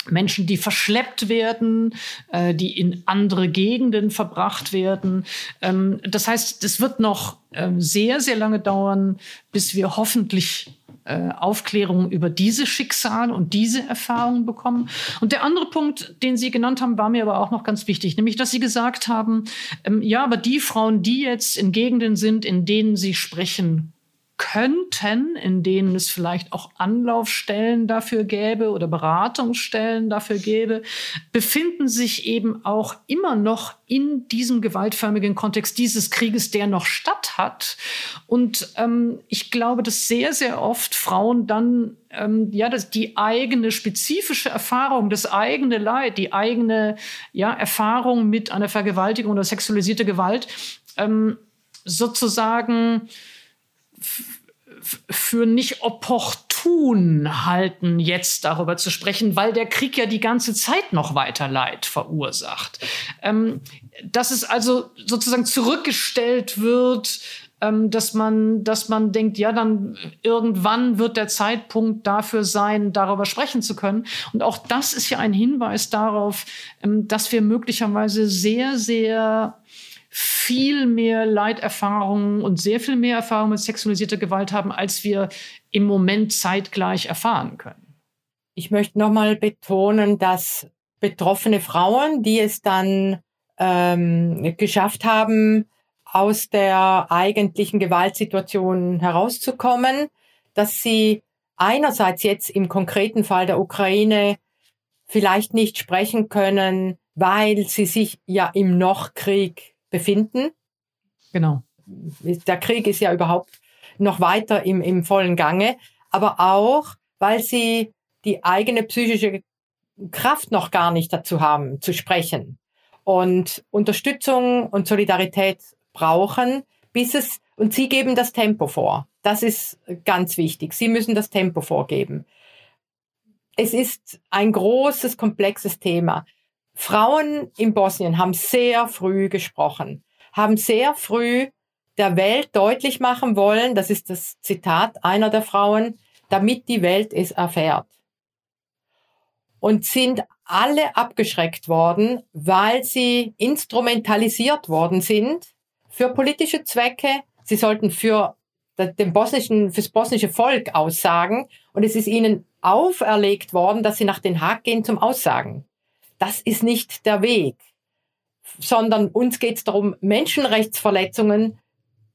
Menschen, die verschleppt werden, äh, die in andere Gegenden verbracht werden. Ähm, das heißt, es wird noch ähm, sehr, sehr lange dauern, bis wir hoffentlich äh, Aufklärung über diese Schicksale und diese Erfahrungen bekommen. Und der andere Punkt, den Sie genannt haben, war mir aber auch noch ganz wichtig, nämlich, dass Sie gesagt haben, ähm, ja, aber die Frauen, die jetzt in Gegenden sind, in denen Sie sprechen könnten, in denen es vielleicht auch Anlaufstellen dafür gäbe oder Beratungsstellen dafür gäbe, befinden sich eben auch immer noch in diesem gewaltförmigen Kontext dieses Krieges, der noch statt hat. Und ähm, ich glaube, dass sehr, sehr oft Frauen dann ähm, ja, das, die eigene spezifische Erfahrung, das eigene Leid, die eigene ja, Erfahrung mit einer Vergewaltigung oder sexualisierte Gewalt ähm, sozusagen für nicht opportun halten, jetzt darüber zu sprechen, weil der Krieg ja die ganze Zeit noch weiter Leid verursacht. Ähm, dass es also sozusagen zurückgestellt wird ähm, dass man, dass man denkt, ja, dann irgendwann wird der Zeitpunkt dafür sein, darüber sprechen zu können. Und auch das ist ja ein Hinweis darauf, ähm, dass wir möglicherweise sehr, sehr viel mehr Leiterfahrungen und sehr viel mehr Erfahrung mit sexualisierter Gewalt haben, als wir im Moment zeitgleich erfahren können. Ich möchte nochmal betonen, dass betroffene Frauen, die es dann ähm, geschafft haben, aus der eigentlichen Gewaltsituation herauszukommen, dass sie einerseits jetzt im konkreten Fall der Ukraine vielleicht nicht sprechen können, weil sie sich ja im Noch-Krieg befinden. Genau. Der Krieg ist ja überhaupt noch weiter im, im vollen Gange, aber auch, weil sie die eigene psychische Kraft noch gar nicht dazu haben, zu sprechen und Unterstützung und Solidarität brauchen, bis es, und Sie geben das Tempo vor. Das ist ganz wichtig. Sie müssen das Tempo vorgeben. Es ist ein großes, komplexes Thema. Frauen in Bosnien haben sehr früh gesprochen, haben sehr früh der Welt deutlich machen wollen, das ist das Zitat einer der Frauen, damit die Welt es erfährt. Und sind alle abgeschreckt worden, weil sie instrumentalisiert worden sind für politische Zwecke. Sie sollten für den bosnischen, fürs bosnische Volk aussagen. Und es ist ihnen auferlegt worden, dass sie nach Den Haag gehen zum Aussagen. Das ist nicht der Weg, sondern uns geht es darum, Menschenrechtsverletzungen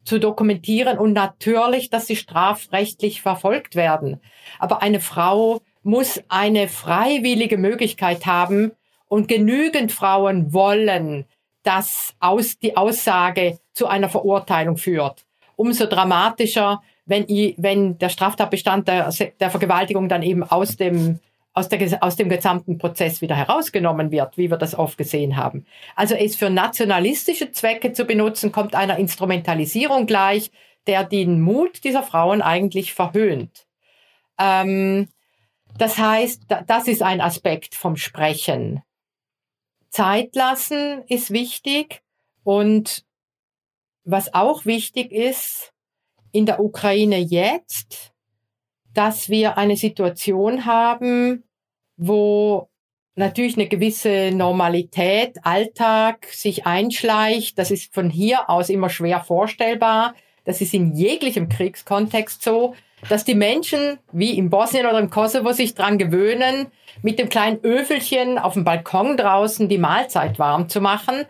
zu dokumentieren und natürlich, dass sie strafrechtlich verfolgt werden. Aber eine Frau muss eine freiwillige Möglichkeit haben und genügend Frauen wollen, dass aus, die Aussage zu einer Verurteilung führt. Umso dramatischer, wenn, wenn der Straftatbestand der, der Vergewaltigung dann eben aus dem aus, der, aus dem gesamten Prozess wieder herausgenommen wird, wie wir das oft gesehen haben. Also es für nationalistische Zwecke zu benutzen, kommt einer Instrumentalisierung gleich, der den Mut dieser Frauen eigentlich verhöhnt. Ähm, das heißt, das ist ein Aspekt vom Sprechen. Zeit lassen ist wichtig und was auch wichtig ist in der Ukraine jetzt, dass wir eine Situation haben, wo natürlich eine gewisse Normalität, Alltag sich einschleicht. Das ist von hier aus immer schwer vorstellbar. Das ist in jeglichem Kriegskontext so, dass die Menschen, wie in Bosnien oder im Kosovo, sich dran gewöhnen, mit dem kleinen Öfelchen auf dem Balkon draußen die Mahlzeit warm zu machen.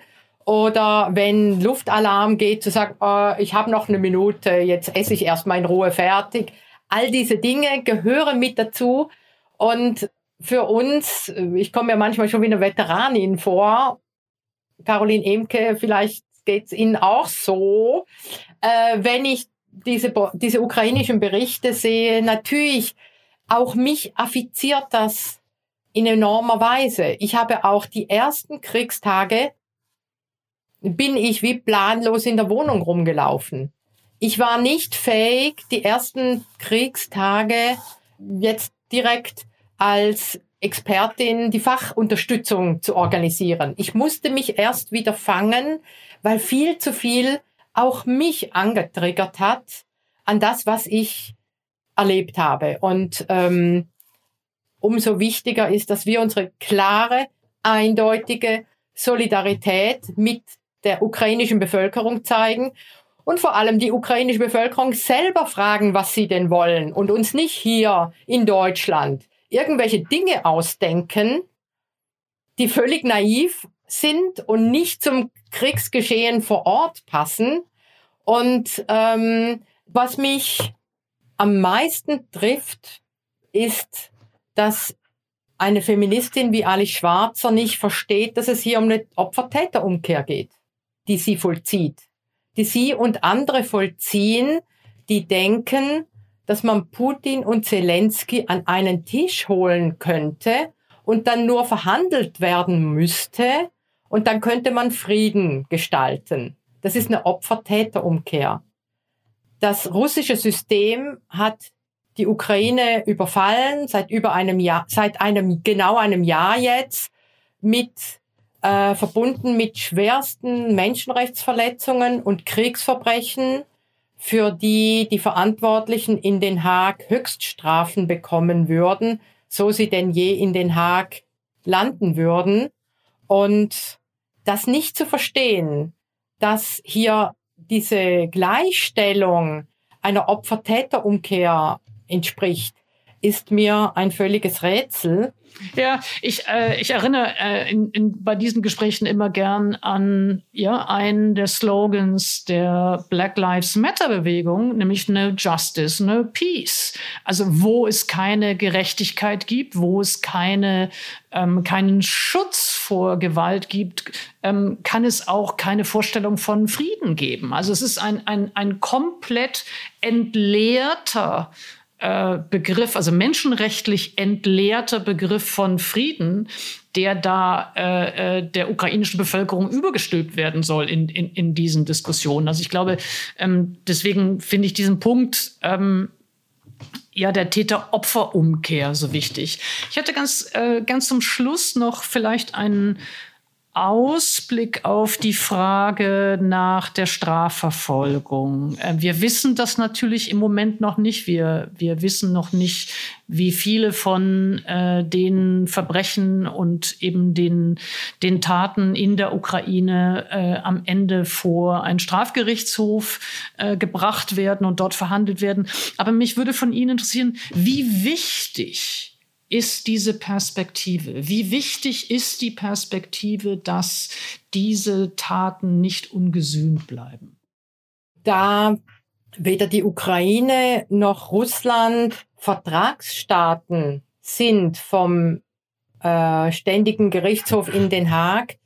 Oder wenn Luftalarm geht, zu sagen, oh, ich habe noch eine Minute, jetzt esse ich erstmal in Ruhe fertig. All diese Dinge gehören mit dazu. Und für uns, ich komme mir manchmal schon wie eine Veteranin vor, Caroline Emke, vielleicht geht's Ihnen auch so, äh, wenn ich diese, diese ukrainischen Berichte sehe, natürlich auch mich affiziert das in enormer Weise. Ich habe auch die ersten Kriegstage, bin ich wie planlos in der Wohnung rumgelaufen. Ich war nicht fähig, die ersten Kriegstage jetzt direkt als Expertin die Fachunterstützung zu organisieren. Ich musste mich erst wieder fangen, weil viel zu viel auch mich angetriggert hat an das, was ich erlebt habe. Und ähm, umso wichtiger ist, dass wir unsere klare, eindeutige Solidarität mit der ukrainischen Bevölkerung zeigen und vor allem die ukrainische Bevölkerung selber fragen, was sie denn wollen und uns nicht hier in Deutschland irgendwelche Dinge ausdenken, die völlig naiv sind und nicht zum Kriegsgeschehen vor Ort passen. Und ähm, was mich am meisten trifft, ist, dass eine Feministin wie Alice Schwarzer nicht versteht, dass es hier um eine Opfer-Täter-Umkehr geht, die sie vollzieht, die sie und andere vollziehen, die denken, dass man Putin und Zelensky an einen Tisch holen könnte und dann nur verhandelt werden müsste und dann könnte man Frieden gestalten. Das ist eine Opfer-Täter-Umkehr. Das russische System hat die Ukraine überfallen seit über einem Jahr, seit einem genau einem Jahr jetzt mit äh, verbunden mit schwersten Menschenrechtsverletzungen und Kriegsverbrechen für die die Verantwortlichen in Den Haag Höchststrafen bekommen würden, so sie denn je in Den Haag landen würden. Und das nicht zu verstehen, dass hier diese Gleichstellung einer Opfer-Täter-Umkehr entspricht, ist mir ein völliges Rätsel. Ja, ich, äh, ich erinnere äh, in, in, bei diesen Gesprächen immer gern an ja, einen der Slogans der Black Lives Matter Bewegung, nämlich No Justice, No Peace. Also wo es keine Gerechtigkeit gibt, wo es keine, ähm, keinen Schutz vor Gewalt gibt, ähm, kann es auch keine Vorstellung von Frieden geben. Also es ist ein, ein, ein komplett entleerter äh, Begriff, also menschenrechtlich entleerter Begriff von Frieden, der da äh, äh, der ukrainischen Bevölkerung übergestülpt werden soll in, in, in diesen Diskussionen. Also ich glaube, ähm, deswegen finde ich diesen Punkt ähm, ja der Täter-Opfer-Umkehr so wichtig. Ich hätte ganz, äh, ganz zum Schluss noch vielleicht einen Ausblick auf die Frage nach der Strafverfolgung. Äh, wir wissen das natürlich im Moment noch nicht. Wir, wir wissen noch nicht, wie viele von äh, den Verbrechen und eben den, den Taten in der Ukraine äh, am Ende vor einen Strafgerichtshof äh, gebracht werden und dort verhandelt werden. Aber mich würde von Ihnen interessieren, wie wichtig ist diese Perspektive? Wie wichtig ist die Perspektive, dass diese Taten nicht ungesühnt bleiben? Da weder die Ukraine noch Russland Vertragsstaaten sind vom äh, Ständigen Gerichtshof in Den Haag,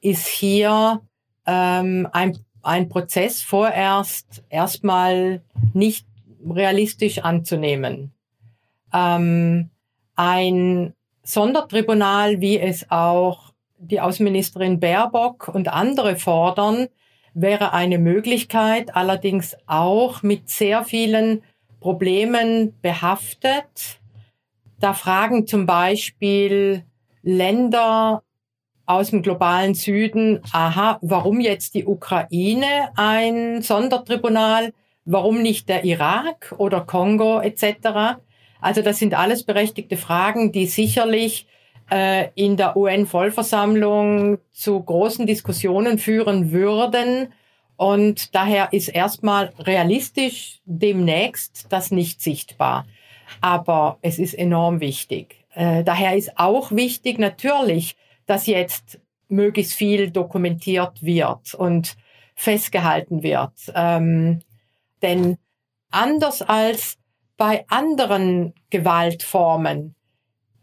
ist hier ähm, ein, ein Prozess vorerst erstmal nicht realistisch anzunehmen. Ähm, ein Sondertribunal, wie es auch die Außenministerin Baerbock und andere fordern, wäre eine Möglichkeit, allerdings auch mit sehr vielen Problemen behaftet. Da fragen zum Beispiel Länder aus dem globalen Süden, aha, warum jetzt die Ukraine ein Sondertribunal, warum nicht der Irak oder Kongo etc. Also das sind alles berechtigte Fragen, die sicherlich äh, in der UN-Vollversammlung zu großen Diskussionen führen würden. Und daher ist erstmal realistisch demnächst das nicht sichtbar. Aber es ist enorm wichtig. Äh, daher ist auch wichtig natürlich, dass jetzt möglichst viel dokumentiert wird und festgehalten wird. Ähm, denn anders als bei anderen Gewaltformen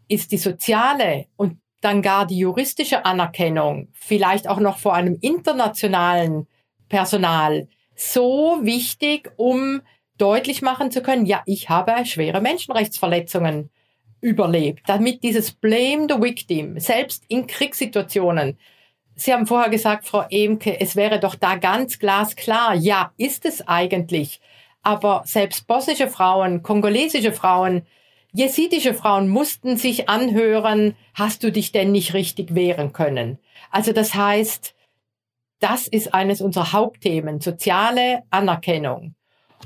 ist die soziale und dann gar die juristische Anerkennung, vielleicht auch noch vor einem internationalen Personal, so wichtig, um deutlich machen zu können, ja, ich habe schwere Menschenrechtsverletzungen überlebt, damit dieses Blame the Victim, selbst in Kriegssituationen, Sie haben vorher gesagt, Frau Emke, es wäre doch da ganz glasklar, ja, ist es eigentlich, aber selbst bosnische Frauen, kongolesische Frauen, jesidische Frauen mussten sich anhören, hast du dich denn nicht richtig wehren können? Also das heißt, das ist eines unserer Hauptthemen, soziale Anerkennung.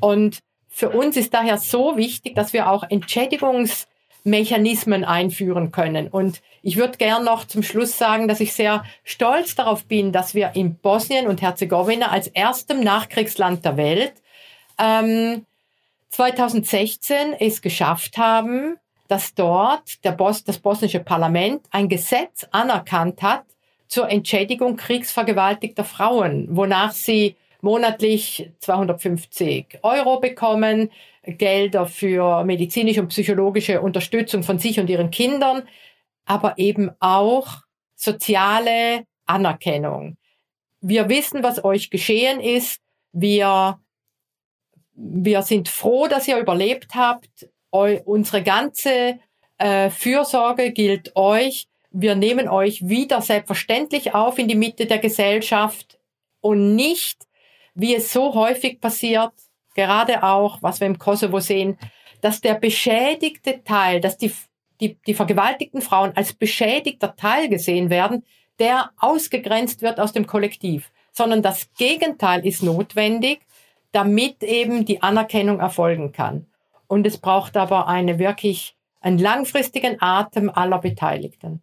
Und für uns ist daher so wichtig, dass wir auch Entschädigungsmechanismen einführen können. Und ich würde gern noch zum Schluss sagen, dass ich sehr stolz darauf bin, dass wir in Bosnien und Herzegowina als erstem Nachkriegsland der Welt ähm, 2016 es geschafft haben, dass dort der Bos das bosnische Parlament ein Gesetz anerkannt hat zur Entschädigung kriegsvergewaltigter Frauen, wonach sie monatlich 250 Euro bekommen, Gelder für medizinische und psychologische Unterstützung von sich und ihren Kindern, aber eben auch soziale Anerkennung. Wir wissen, was euch geschehen ist. Wir wir sind froh, dass ihr überlebt habt. Eu unsere ganze äh, Fürsorge gilt euch. Wir nehmen euch wieder selbstverständlich auf in die Mitte der Gesellschaft und nicht, wie es so häufig passiert, gerade auch, was wir im Kosovo sehen, dass der beschädigte Teil, dass die, die, die vergewaltigten Frauen als beschädigter Teil gesehen werden, der ausgegrenzt wird aus dem Kollektiv, sondern das Gegenteil ist notwendig, damit eben die Anerkennung erfolgen kann. Und es braucht aber eine wirklich einen langfristigen Atem aller Beteiligten.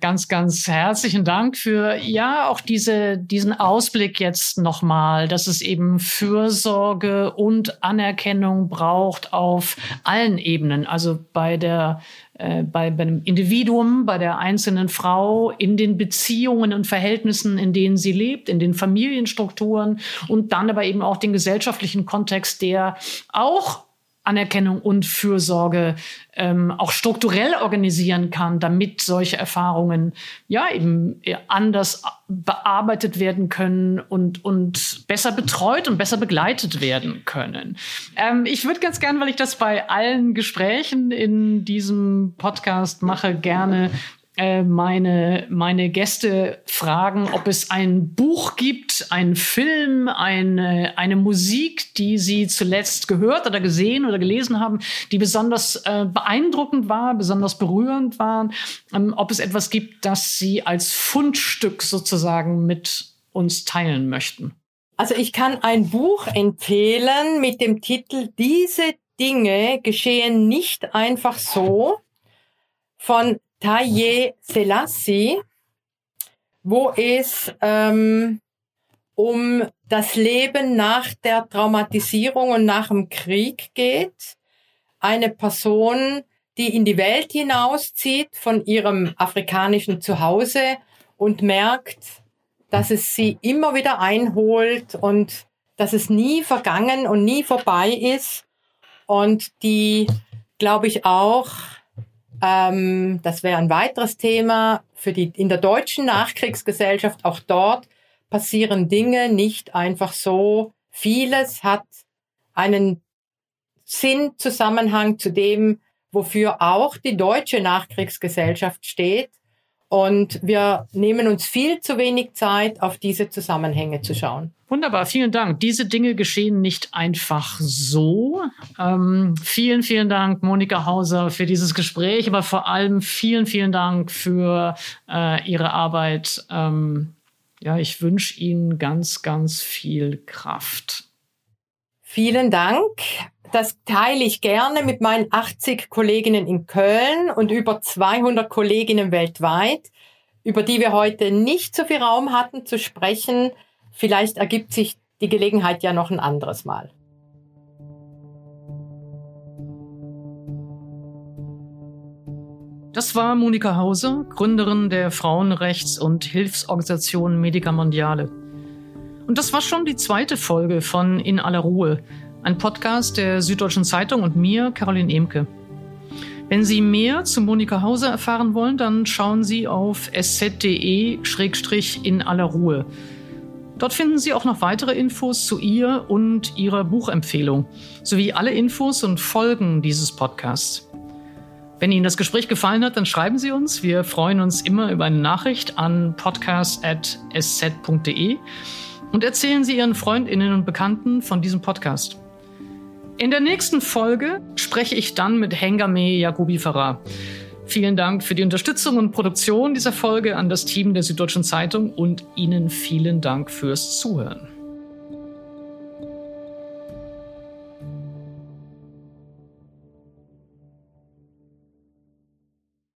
Ganz, ganz herzlichen Dank für ja auch diese, diesen Ausblick jetzt nochmal, dass es eben Fürsorge und Anerkennung braucht auf allen Ebenen. Also bei der äh, bei, bei einem Individuum, bei der einzelnen Frau, in den Beziehungen und Verhältnissen, in denen sie lebt, in den Familienstrukturen und dann aber eben auch den gesellschaftlichen Kontext, der auch Anerkennung und Fürsorge ähm, auch strukturell organisieren kann, damit solche Erfahrungen ja eben anders bearbeitet werden können und, und besser betreut und besser begleitet werden können. Ähm, ich würde ganz gern, weil ich das bei allen Gesprächen in diesem Podcast mache, gerne äh, meine, meine Gäste fragen, ob es ein Buch gibt, einen Film, eine, eine Musik, die sie zuletzt gehört oder gesehen oder gelesen haben, die besonders äh, beeindruckend war, besonders berührend war. Ähm, ob es etwas gibt, das sie als Fundstück sozusagen mit uns teilen möchten. Also ich kann ein Buch empfehlen mit dem Titel Diese Dinge geschehen nicht einfach so von Taye Selassie, wo es ähm, um das Leben nach der Traumatisierung und nach dem Krieg geht. Eine Person, die in die Welt hinauszieht von ihrem afrikanischen Zuhause und merkt, dass es sie immer wieder einholt und dass es nie vergangen und nie vorbei ist und die, glaube ich, auch ähm, das wäre ein weiteres Thema für die, in der deutschen Nachkriegsgesellschaft. Auch dort passieren Dinge nicht einfach so. Vieles hat einen Sinnzusammenhang zu dem, wofür auch die deutsche Nachkriegsgesellschaft steht. Und wir nehmen uns viel zu wenig Zeit, auf diese Zusammenhänge zu schauen. Wunderbar, vielen Dank. Diese Dinge geschehen nicht einfach so. Ähm, vielen, vielen Dank, Monika Hauser, für dieses Gespräch, aber vor allem vielen, vielen Dank für äh, Ihre Arbeit. Ähm, ja, ich wünsche Ihnen ganz, ganz viel Kraft. Vielen Dank. Das teile ich gerne mit meinen 80 Kolleginnen in Köln und über 200 Kolleginnen weltweit, über die wir heute nicht so viel Raum hatten zu sprechen. Vielleicht ergibt sich die Gelegenheit ja noch ein anderes Mal. Das war Monika Hauser, Gründerin der Frauenrechts- und Hilfsorganisation Medica Mondiale. Und das war schon die zweite Folge von In aller Ruhe, ein Podcast der Süddeutschen Zeitung und mir, Caroline Emke. Wenn Sie mehr zu Monika Hauser erfahren wollen, dann schauen Sie auf sz.de-in aller Ruhe. Dort finden Sie auch noch weitere Infos zu ihr und ihrer Buchempfehlung, sowie alle Infos und Folgen dieses Podcasts. Wenn Ihnen das Gespräch gefallen hat, dann schreiben Sie uns. Wir freuen uns immer über eine Nachricht an podcast.sz.de und erzählen Sie Ihren Freundinnen und Bekannten von diesem Podcast. In der nächsten Folge spreche ich dann mit Hengame Yakubi Farah. Vielen Dank für die Unterstützung und Produktion dieser Folge an das Team der Süddeutschen Zeitung und Ihnen vielen Dank fürs Zuhören.